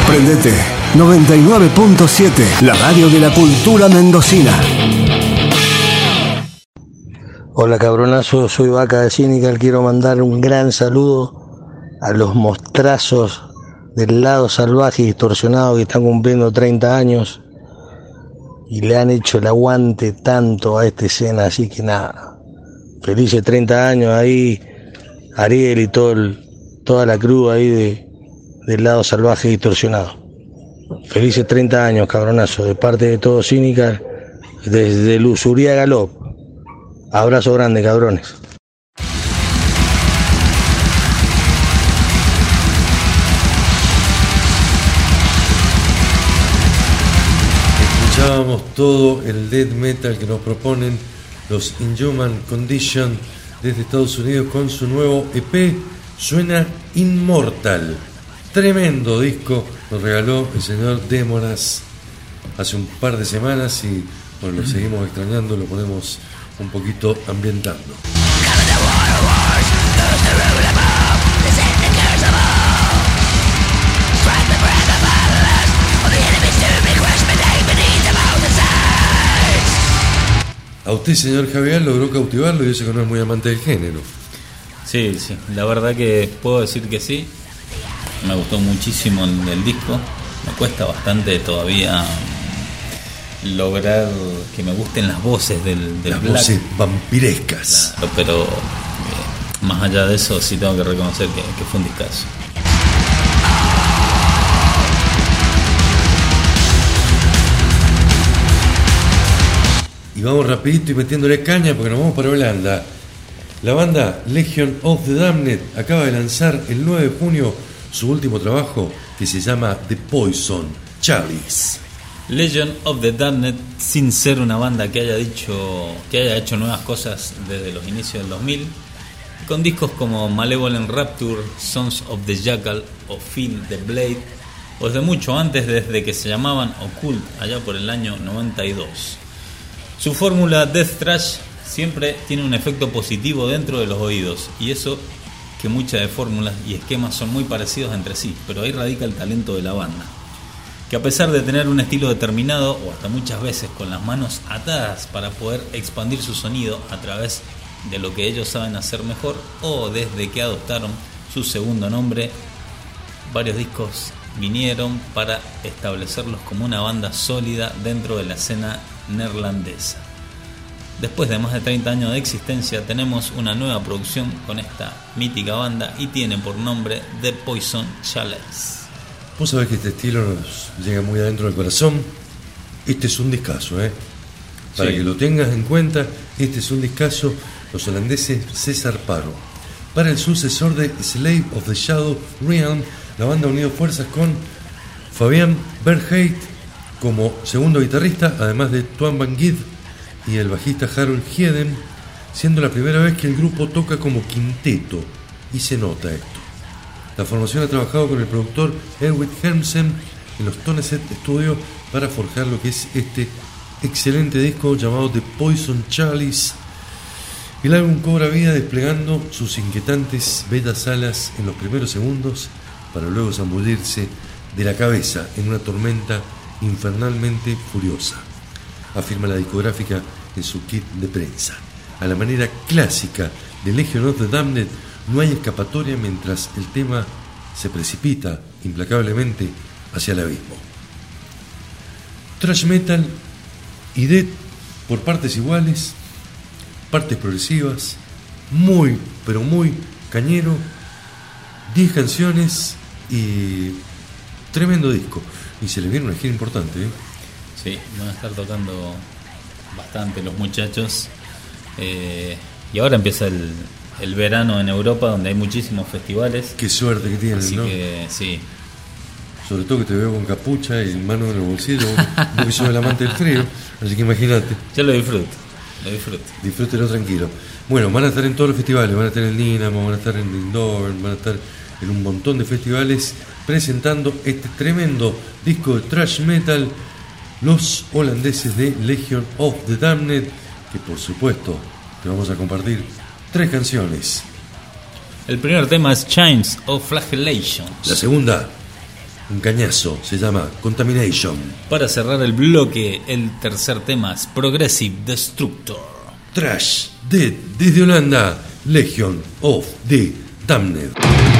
Prendete 99.7, la radio de la cultura mendocina. Hola cabronazo, soy Vaca de Cynical, quiero mandar un gran saludo a los mostrazos del lado salvaje y distorsionado que están cumpliendo 30 años y le han hecho el aguante tanto a esta escena, así que nada, felices 30 años ahí, Ariel y todo el- toda la cruz ahí de, del lado salvaje y distorsionado. Felices 30 años, cabronazo, de parte de todo Cynical, desde Luzuría Galop. Abrazo grande, cabrones. Escuchábamos todo el death metal que nos proponen los Inhuman Condition desde Estados Unidos con su nuevo EP. Suena Inmortal. Tremendo disco nos regaló el señor Démonas hace un par de semanas y bueno, lo seguimos extrañando, lo ponemos un poquito ambientando. Usted, señor Javier, logró cautivarlo y dice que no es muy amante del género. Sí, sí, la verdad que puedo decir que sí. Me gustó muchísimo el, el disco. Me cuesta bastante todavía lograr que me gusten las voces del, del Las black. voces vampirescas. Claro, pero eh, más allá de eso sí tengo que reconocer que, que fue un discazo. Y vamos rapidito y metiéndole caña porque nos vamos para Holanda. La banda Legion of the Damned acaba de lanzar el 9 de junio su último trabajo que se llama The Poison Chalice. Legend of the Damned, sin ser una banda que haya dicho que haya hecho nuevas cosas desde los inicios del 2000, con discos como Malevolent Rapture, Sons of the Jackal o Feel the Blade, o desde mucho antes, desde que se llamaban Occult, allá por el año 92. Su fórmula Death Trash siempre tiene un efecto positivo dentro de los oídos, y eso que muchas de fórmulas y esquemas son muy parecidos entre sí, pero ahí radica el talento de la banda que a pesar de tener un estilo determinado o hasta muchas veces con las manos atadas para poder expandir su sonido a través de lo que ellos saben hacer mejor o desde que adoptaron su segundo nombre, varios discos vinieron para establecerlos como una banda sólida dentro de la escena neerlandesa. Después de más de 30 años de existencia tenemos una nueva producción con esta mítica banda y tiene por nombre The Poison Chalice. Vos sabés que este estilo nos llega muy adentro del corazón. Este es un discazo, ¿eh? Para Sí. que lo tengas en cuenta, este es un discazo. Los holandeses se zarparon. Para el sucesor de Slave of the Shadow Realm, la banda unió fuerzas con Fabián Bergheit como segundo guitarrista, además de Tuan Van Gid y el bajista Harold Hieden, siendo la primera vez que el grupo toca como quinteto, y se nota esto. La formación ha trabajado con el productor Erwin Hermsen en los Toneset Studios para forjar lo que es este excelente disco llamado The Poison Chalice. El álbum cobra vida desplegando sus inquietantes bellas alas en los primeros segundos para luego zambullirse de la cabeza en una tormenta infernalmente furiosa, afirma la discográfica en su kit de prensa. A la manera clásica de Legion of the no hay escapatoria mientras el tema se precipita implacablemente hacia el abismo. Trash metal y death por partes iguales, partes progresivas, muy, pero muy cañero, 10 canciones y tremendo disco. Y se le viene una gira importante, ¿eh? Sí, van a estar tocando bastante los muchachos. Eh, y ahora empieza el, el verano en Europa donde hay muchísimos festivales. Qué suerte que tienen, Así ¿no? que sí. Sobre todo que te veo con capucha y mano en el bolsillo, vos que sos el amante del frío, así que imagínate. Yo lo disfruto, lo disfruto. Disfrútelo tranquilo. Bueno, van a estar en todos los festivales, van a estar en Dinamo, van a estar en Indoor, van a estar en un montón de festivales presentando este tremendo disco de thrash metal, los holandeses de Legion of the Damned, que por supuesto te vamos a compartir tres canciones. El primer tema es Chains of Flagellation. La segunda, un cañazo, se llama Contamination. Para cerrar el bloque, el tercer tema es Progressive Destructor. Trash, Dead, desde Holanda, Legion of the Damned.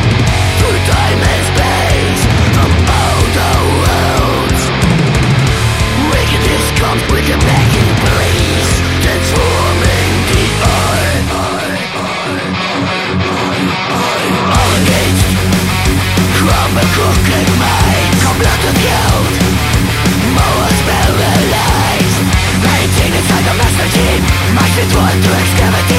Beyond the sensational realms Connecting inside a master team Minded for the new obscurity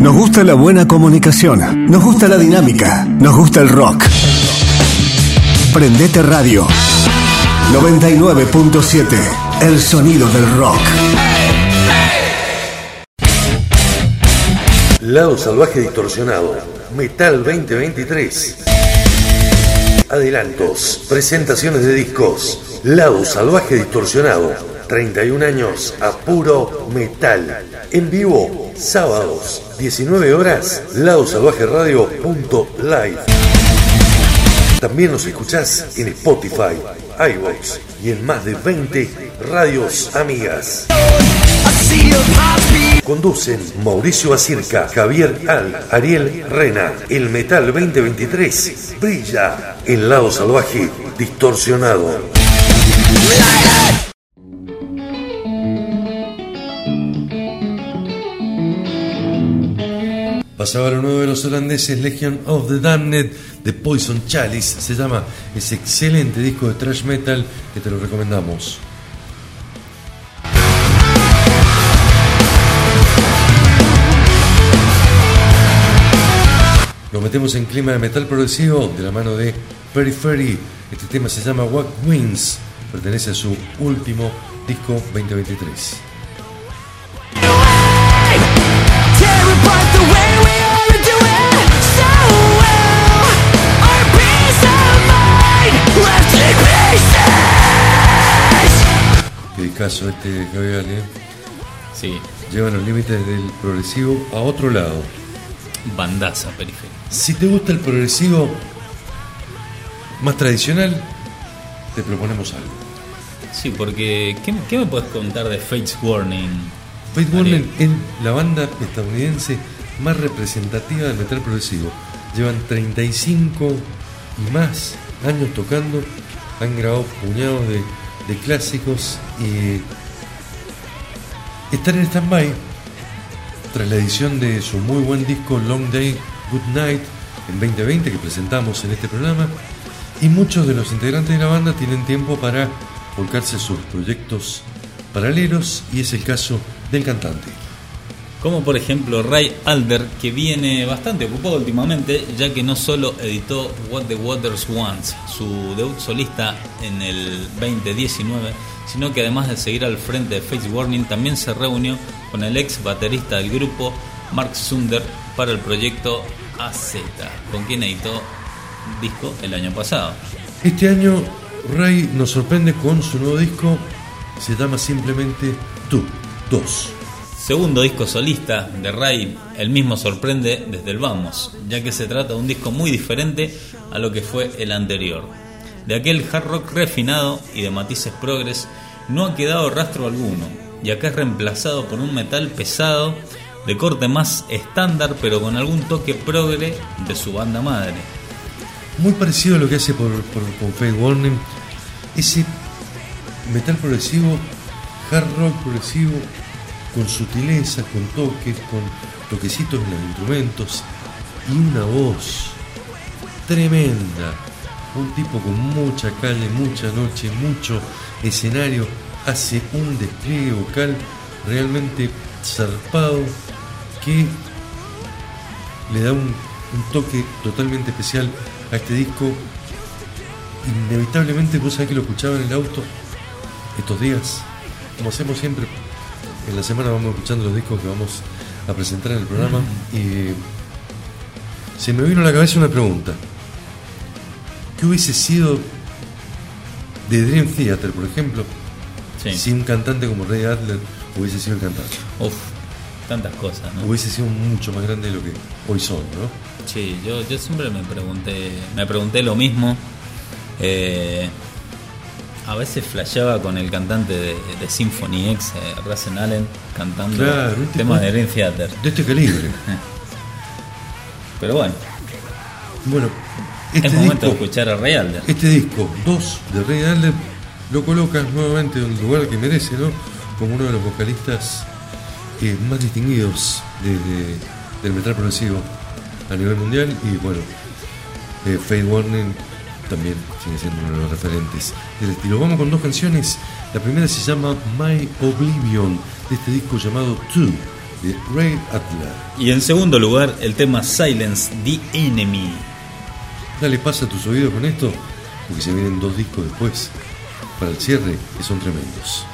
Nos gusta la buena comunicación, nos gusta la dinámica, nos gusta el rock. Prendete Radio 99.7, el sonido del rock. Lado Salvaje Distorsionado, Metal 2023. Adelantos, presentaciones de discos. Lado Salvaje Distorsionado, 31 años a puro metal. En vivo, sábados, 19 horas, ladosalvajeradio.live. También nos escuchás en Spotify, iVoox y en más de 20 radios amigas. Conducen Mauricio Acirca, Javier Al, Ariel Rena. El Metal 2023 brilla el lado salvaje distorsionado. Pasaba lo nuevo de los holandeses Legion of the Damned de Poison Chalice. Se llama ese excelente disco de thrash metal que te lo recomendamos. Nos metemos en clima de metal progresivo de la mano de Periphery. Este tema se llama What Wins. Pertenece a su último disco 2023. Discazo este Javier ¿eh? Sí, Llevan los límites del progresivo a otro lado. bandaza periférica. Si te gusta el progresivo más tradicional, te proponemos algo. Sí, porque ¿qué, qué me puedes contar de Fates Warning? Ariel? Warning es la banda estadounidense más representativa del metal progresivo. Llevan 35 y más años tocando, han grabado puñados de, de clásicos y están en stand-by tras la edición de su muy buen disco Long Day, Good Night en 2020 que presentamos en este programa y muchos de los integrantes de la banda tienen tiempo para volcarse sus proyectos paralelos y es el caso del cantante. Como por ejemplo Ray Alder, que viene bastante ocupado últimamente, ya que no solo editó What the Waters Wants, su debut solista en el 2019, sino que además de seguir al frente de Face Warning, también se reunió con el ex baterista del grupo, Mark Sunder, para el proyecto AZ, con quien editó disco el año pasado. Este año Ray nos sorprende con su nuevo disco, se llama simplemente Tú, Dos. Segundo disco solista de Ray, el mismo sorprende desde el vamos, ya que se trata de un disco muy diferente a lo que fue el anterior. De aquel hard rock refinado y de matices progres no ha quedado rastro alguno, y acá es reemplazado por un metal pesado de corte más estándar pero con algún toque progre de su banda madre. Muy parecido a lo que hace por, por- Faith Warning, ese metal progresivo, hard rock progresivo, con sutileza, con toques, con toquecitos en los instrumentos y una voz tremenda. Un tipo con mucha calle, mucha noche, mucho escenario, hace un despliegue vocal realmente zarpado que le da un, un toque totalmente especial a este disco. Inevitablemente, vos sabés que lo escuchaba en el auto estos días, como hacemos siempre. En la semana vamos escuchando los discos que vamos a presentar en el programa y se me vino a la cabeza una pregunta. ¿Qué hubiese sido de Dream Theater, por ejemplo, Sí. si un cantante como Ray Adler hubiese sido el cantante? Uf, tantas cosas, ¿no? Hubiese sido mucho más grande de lo que hoy son, ¿no? Sí, yo, yo siempre me pregunté, me pregunté lo mismo. Eh, a veces flasheaba con el cantante de, de Symphony X, eh, Russell Allen, cantando Claro, temas de- Dream Theater. De este calibre. [laughs] Pero bueno, Bueno, este es momento de escuchar a Ray Alder. este disco 2 de Ray Adler lo colocas nuevamente en el lugar que merece, ¿no? Como uno de los vocalistas eh, más distinguidos de- de- del metal progresivo a nivel mundial y bueno, eh, Faith Warning también sigue siendo uno de los referentes del estilo. Vamos con dos canciones. La primera se llama My Oblivion, de este disco llamado Two, de Ray Adler. Y en segundo lugar, el tema Silence the Enemy. Dale pasa a tus oídos con esto, porque se vienen dos discos después para el cierre que son tremendos.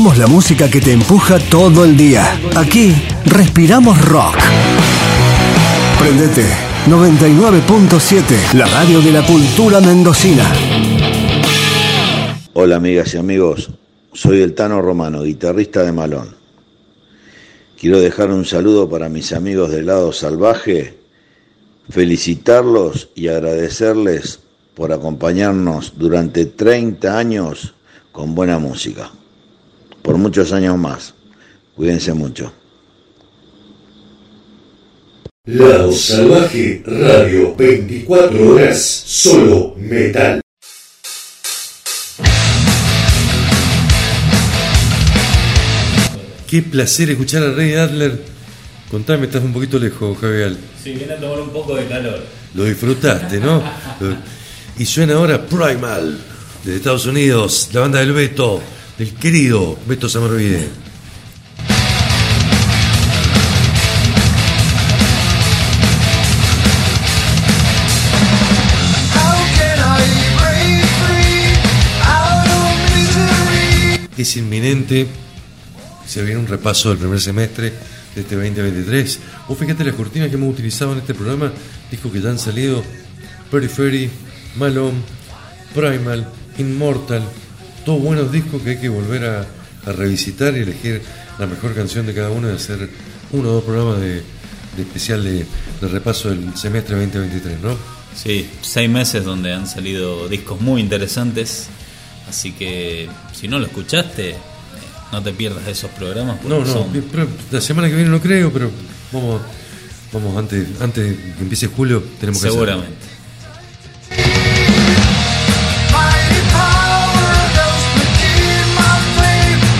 Somos la música que te empuja todo el día. Aquí respiramos rock. Prendete 99.7, la radio de la cultura mendocina. Hola amigas y amigos, soy el Tano Romano, guitarrista de Malón. Quiero dejar un saludo para mis amigos del lado salvaje, felicitarlos y agradecerles por acompañarnos durante 30 años con buena música. Por muchos años más. Cuídense mucho. Lado Salvaje Radio, 24 horas, solo metal. Qué placer escuchar a Rey Adler. Contame, estás un poquito lejos, Javier. Sí, viene a tomar un poco de calor. Lo disfrutaste, ¿no? [laughs] y suena ahora Primal, de Estados Unidos, la banda del Beto, del querido Beto Samarvide. Es inminente, se viene un repaso del primer semestre de este 2023. Vos fíjate las cortinas que hemos utilizado en este programa, discos que ya han salido, Periphery, Malone, Primal, Immortal, todos buenos discos que hay que volver a, a revisitar y elegir la mejor canción de cada uno y hacer uno o dos programas de, de especial de, de repaso del semestre 2023, ¿no? Sí, seis meses donde han salido discos muy interesantes. Así que si no lo escuchaste, eh, no te pierdas esos programas. No, no, son- pero la semana que viene no creo, pero vamos, vamos antes, antes de que empiece julio tenemos que hacerlo.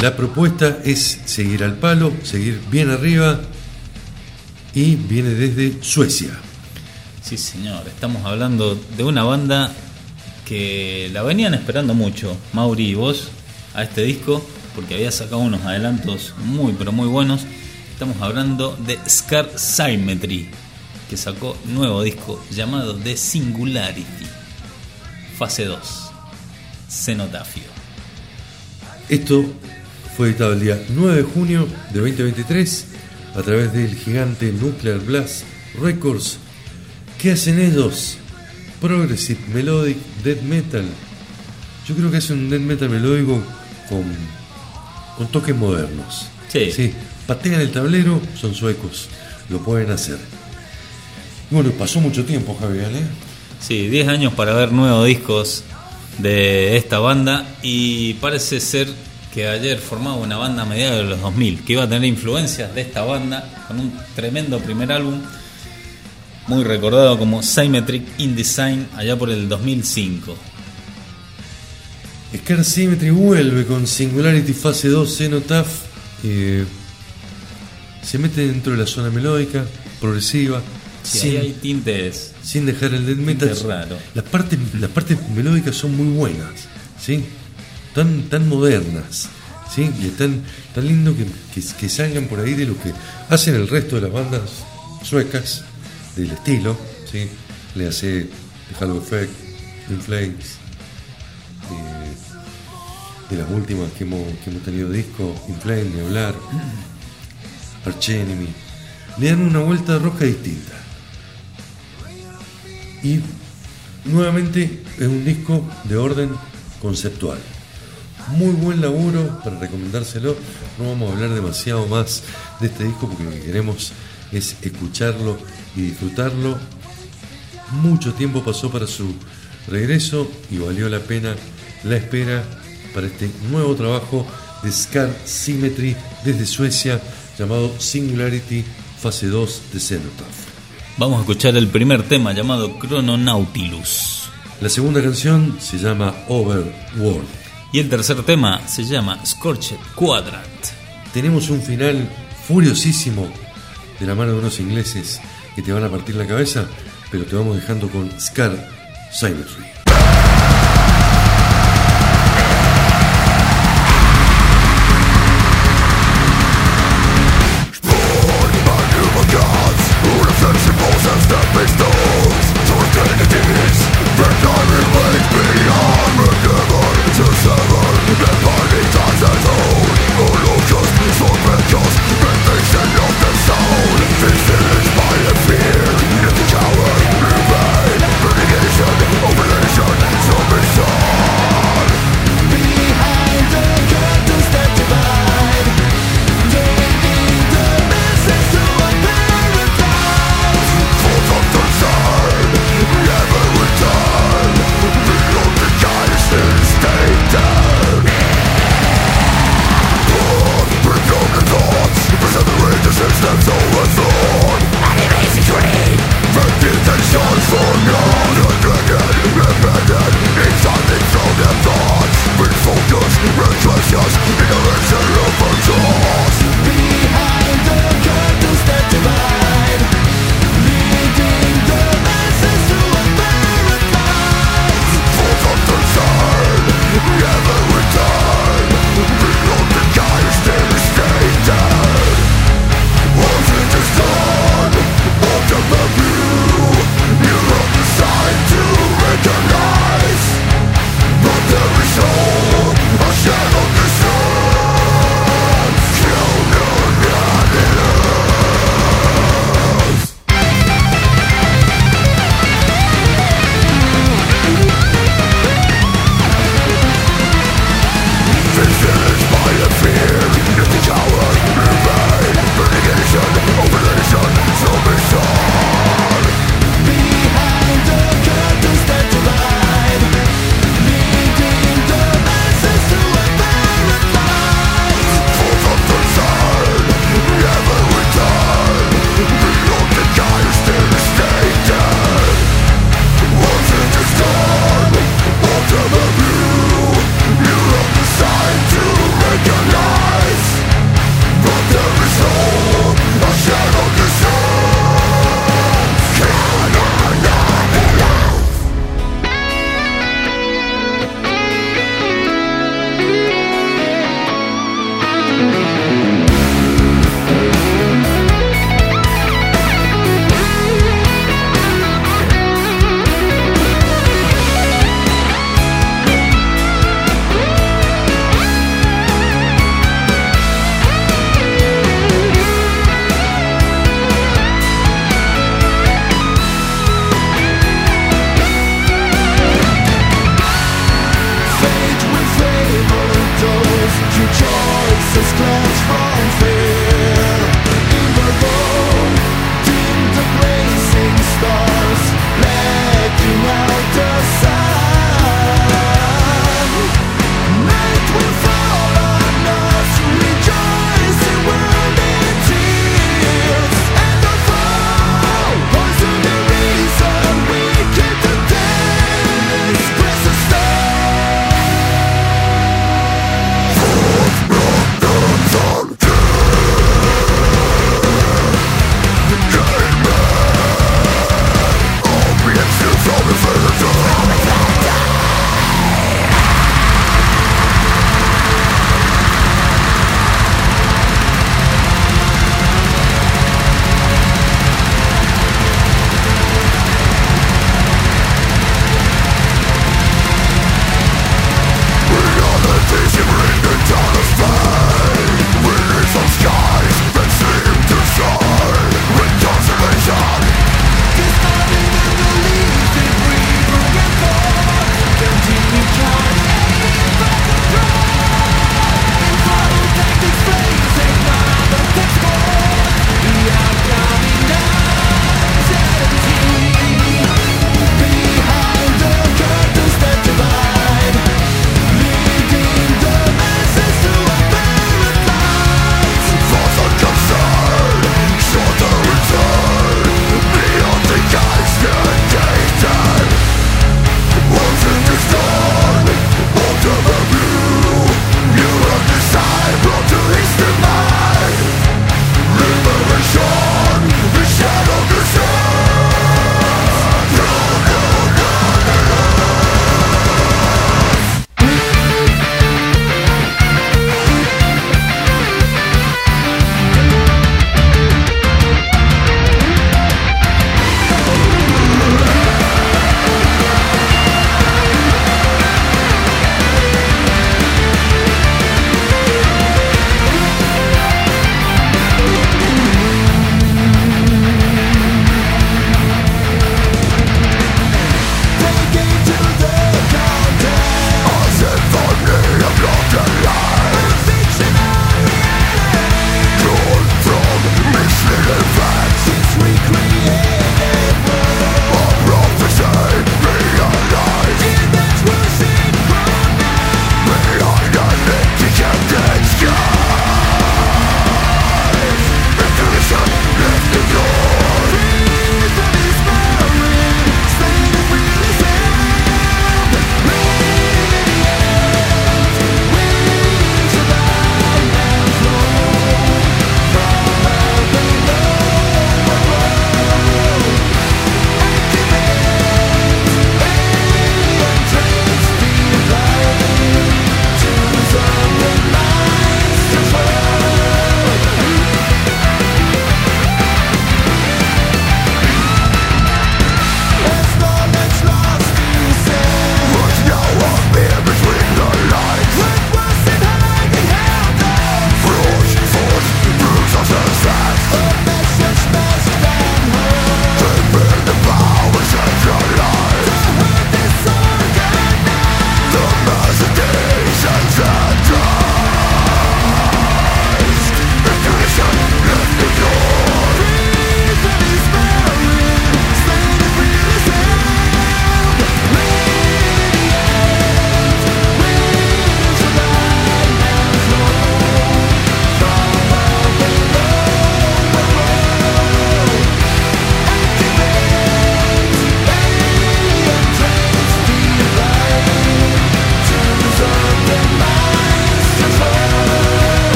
La propuesta es seguir al palo, seguir bien arriba y viene desde Suecia. Sí, señor. Estamos hablando de una banda que la venían esperando mucho, Mauri y vos, a este disco, porque había sacado unos adelantos muy, pero muy buenos. Estamos hablando de Scar Symmetry, que sacó nuevo disco llamado The Singularity, fase 2, Cenotafio. Esto fue editado el día 9 de junio de 2023 a través del gigante Nuclear Blast Records. ¿Qué hacen ellos? Progressive Melodic Death Metal. Yo creo que es un death metal melódico con, con toques modernos. Sí. patean el tablero, son suecos, lo pueden hacer. Bueno, pasó mucho tiempo, Javier, ¿eh? Sí, 10 años para ver nuevos discos de esta banda y parece ser que ayer formaba una banda a mediados de los 2000 que iba a tener influencias de esta banda con un tremendo primer álbum muy recordado como Symmetric InDesign allá por el 2005. Scar Symmetry vuelve con Singularity Fase 2 Cenotaph. eh, se mete dentro de la zona melódica, progresiva, Sí, sin, hay tintes sin dejar el death metal. Las partes, las partes melódicas son muy buenas, ¿sí? Tan, tan modernas, ¿sí? Y es tan, tan lindo que, que, que salgan por ahí de lo que hacen el resto de las bandas suecas del estilo, ¿sí? Le hace Halo Effect, In Flames, eh, de las últimas que hemos, que hemos tenido disco, In Flames, ni hablar, [clears throat] Arch Enemy, le dan una vuelta de rosca distinta. Y nuevamente es un disco de orden conceptual. Muy buen laburo para recomendárselo. No vamos a hablar demasiado más de este disco porque lo que queremos es escucharlo y disfrutarlo. Mucho tiempo pasó para su regreso y valió la pena la espera para este nuevo trabajo de Scar Symmetry desde Suecia llamado Singularity Fase 2 de Cenotaph. Vamos a escuchar el primer tema llamado Chrononautilus. La segunda canción se llama Overworld. Y el tercer tema se llama Scorched Quadrant. Tenemos un final furiosísimo de la mano de unos ingleses que te van a partir la cabeza, pero te vamos dejando con Scar Symmetry.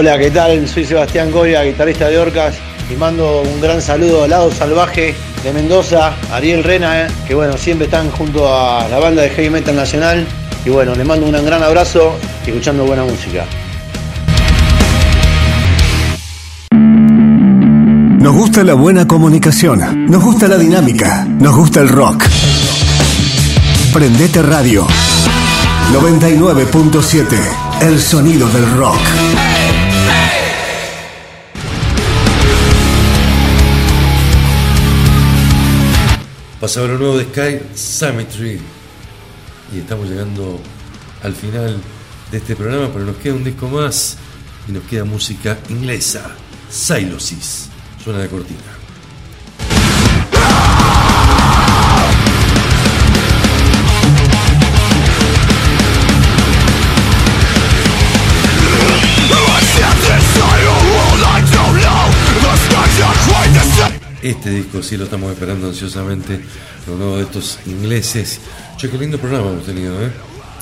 Hola, ¿qué tal? Soy Sebastián Coria, guitarrista de Orcas, y mando un gran saludo al lado salvaje de Mendoza, Ariel Rena, eh, que bueno, siempre están junto a la banda de Heavy Metal Nacional, y bueno, les mando un gran abrazo y escuchando buena música. Nos gusta la buena comunicación, nos gusta la dinámica, nos gusta el rock. Prendete Radio 99.7, el sonido del rock. Pasaba lo nuevo de Sky Symmetry. Y estamos llegando al final de este programa, pero nos queda un disco más y nos queda música inglesa. Silosis. Suena de cortina. Este disco sí lo estamos esperando ansiosamente, lo nuevo de estos ingleses. Che, qué lindo programa hemos tenido, ¿eh?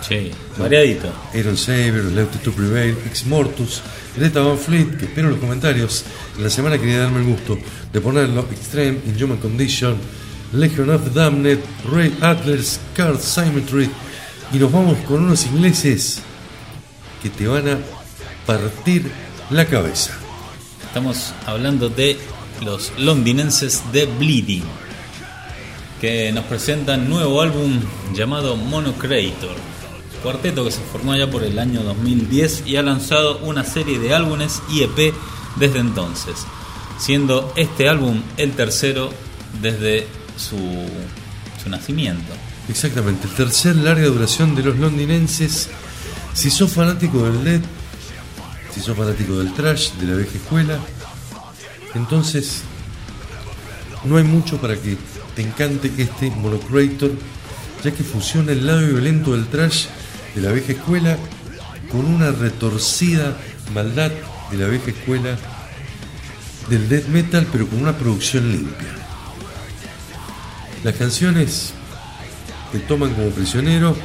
Sí, variadito. Aaron Saber, Left to Prevail, Ex Mortus, Greta Van Fleet, que espero los comentarios. En la semana quería darme el gusto de ponerlo Extreme, Inhuman Condition, Legion of the Damned, Ray Atlas, Card Symmetry. Y nos vamos con unos ingleses que te van a partir la cabeza. Estamos hablando de los londinenses de Bleeding, que nos presentan nuevo álbum llamado Monocreator, cuarteto que se formó ya por el año 2010 y ha lanzado una serie de álbumes y EP desde entonces, siendo este álbum el tercero desde su, su nacimiento. Exactamente, el tercer larga duración de los londinenses. Si sos fanático del death, si sos fanático del trash, de la vieja escuela, entonces no hay mucho para que te encante este Monocreator, ya que fusiona el lado violento del trash de la vieja escuela con una retorcida maldad de la vieja escuela del death metal, pero con una producción limpia. Las canciones te toman como prisionero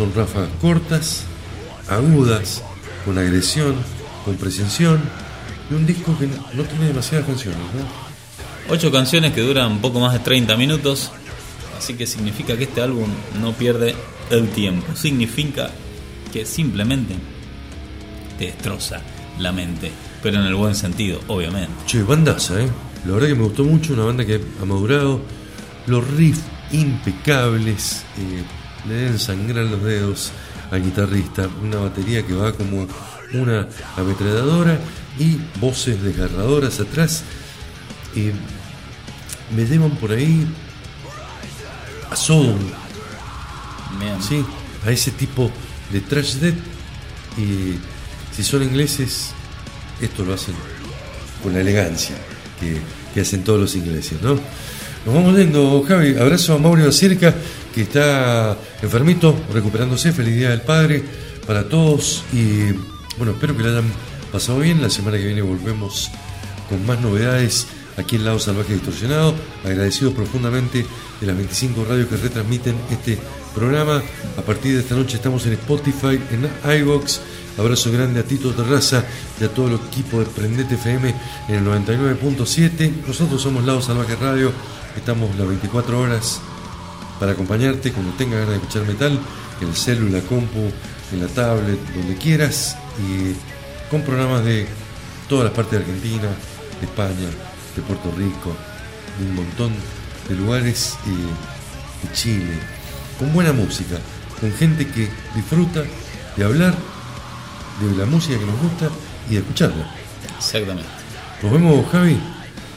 son ráfagas cortas, agudas, con agresión, con presención, y un disco que no tiene demasiadas canciones, ¿no? Ocho canciones que duran un poco más de 30 minutos, así que significa que este álbum no pierde el tiempo. Significa que simplemente te destroza la mente, pero en el buen sentido, obviamente. Che, bandaza, ¿eh? La verdad que me gustó mucho, una banda que ha madurado. Los riffs impecables, eh, le deben sangrar los dedos al guitarrista. Una batería que va como una ametralladora y voces desgarradoras atrás. Eh, me llevan por ahí a Sodom, sí, a ese tipo de trash death. Y si son ingleses, esto lo hacen con la elegancia que, que hacen todos los ingleses, ¿no? Nos vamos yendo, Javi. Abrazo a Mauro Cerca, que está enfermito, recuperándose. Feliz Día del Padre para todos. Y bueno, espero que la hayan pasado bien. La semana que viene volvemos con más novedades aquí en Lado Salvaje Distorsionado. Agradecidos profundamente de las 25 radios que retransmiten este programa. A partir de esta noche estamos en Spotify, en iVox. Abrazo grande a Tito Terraza y a todo el equipo de Prendete FM en el 99.7. Nosotros somos Lado Salvaje Radio. Estamos las 24 horas para acompañarte cuando tengas ganas de escuchar metal, en el celu, en la compu, en la tablet, donde quieras, con programas de todas las partes de Argentina, de España, de Puerto Rico, de un montón de lugares, y de Chile, con buena música, con gente que disfruta de hablar de la música que nos gusta y de escucharla. Exactamente. Nos vemos, Javi.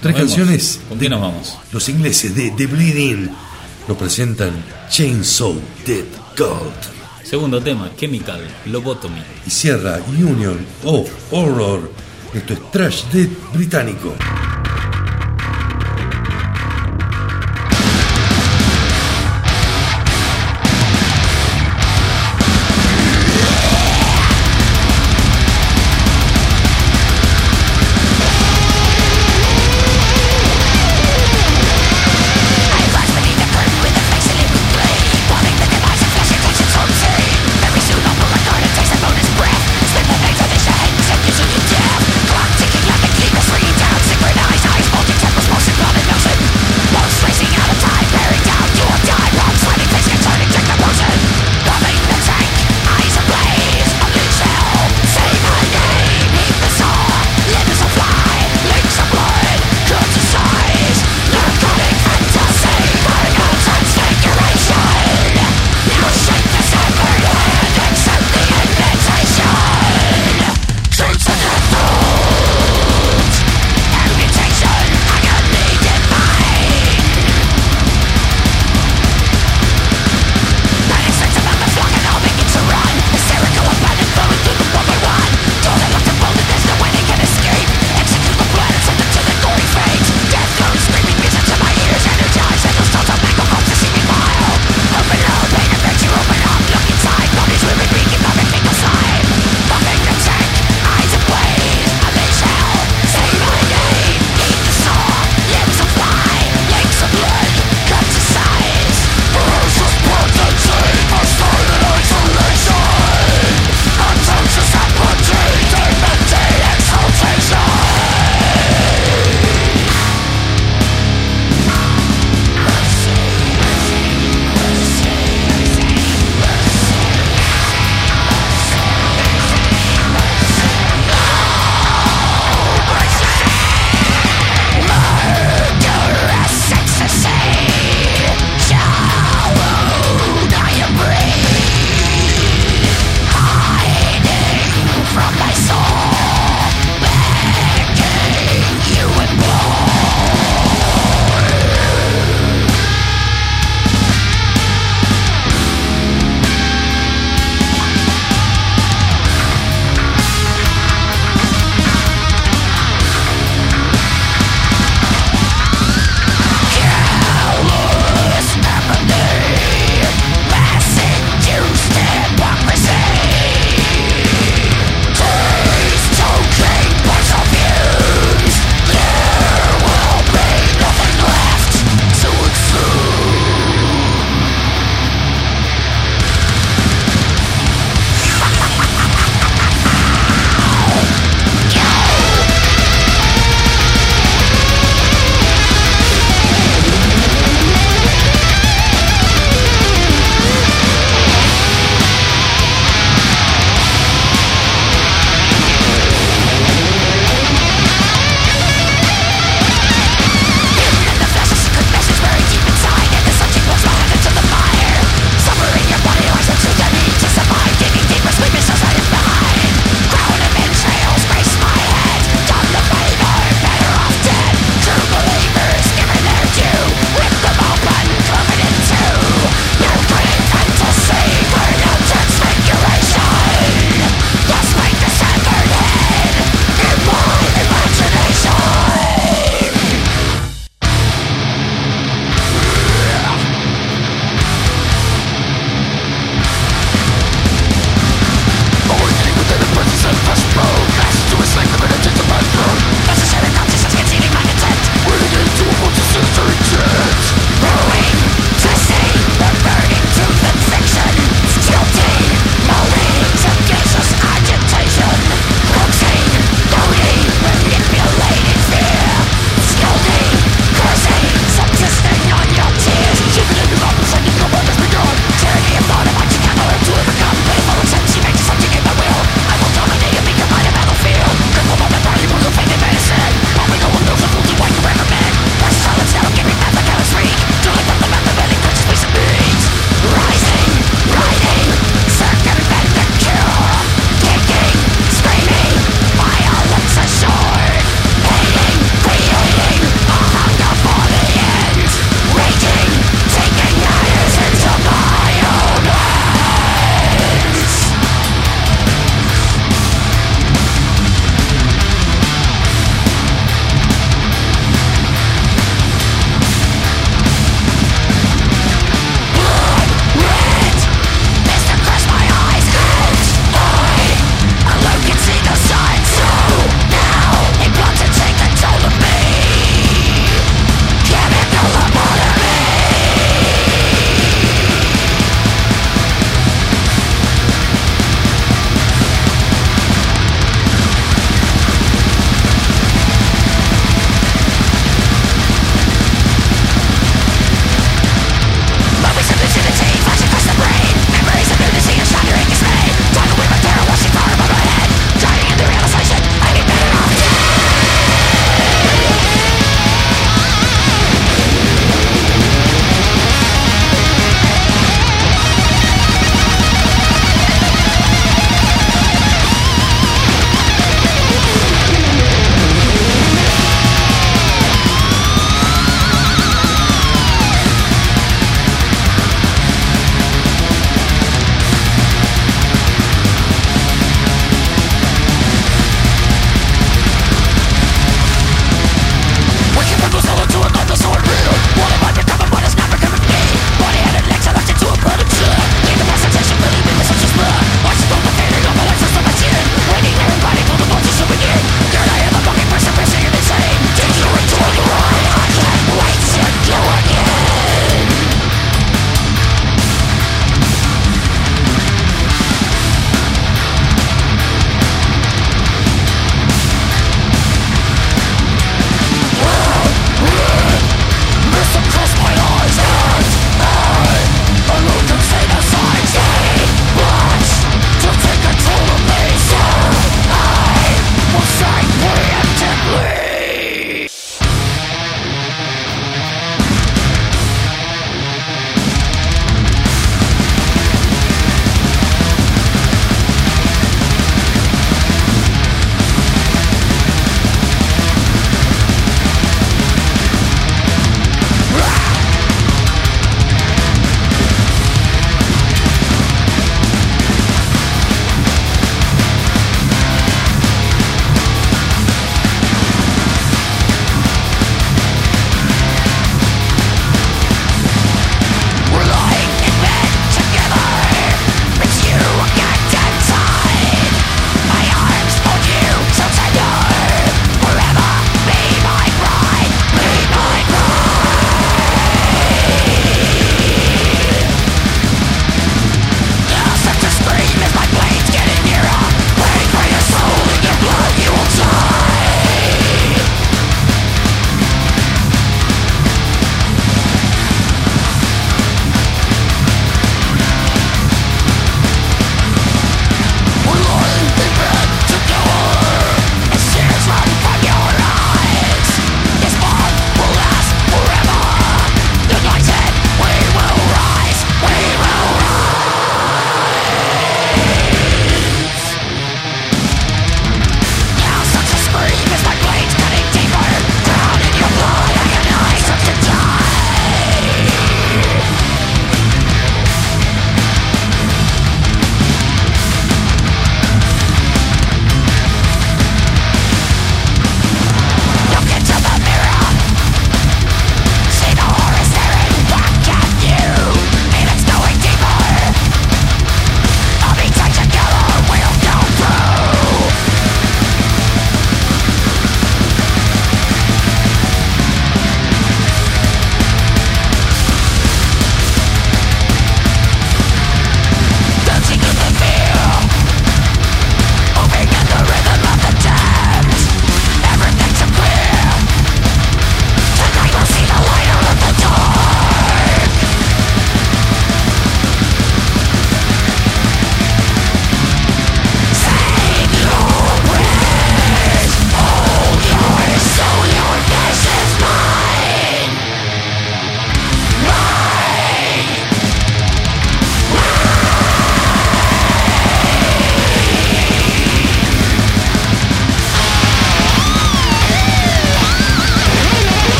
Tres Nos vemos. canciones. ¿Con qué nos vamos? Los ingleses de The Bleeding nos presentan Chainsaw Dead God Segundo tema, Chemical, Lobotomy. y cierra Union of Horror. Esto es Trash Dead británico.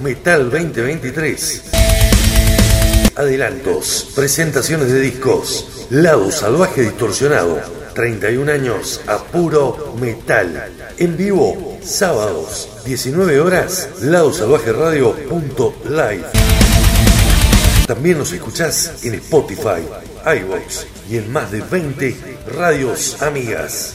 Metal 2023. Adelantos, presentaciones de discos, Lado Salvaje Distorsionado, 31 años a puro metal. En vivo, sábados, 19 horas, ladosalvajeradio.live. También nos escuchás en Spotify, iVoox y en más de 20 radios amigas.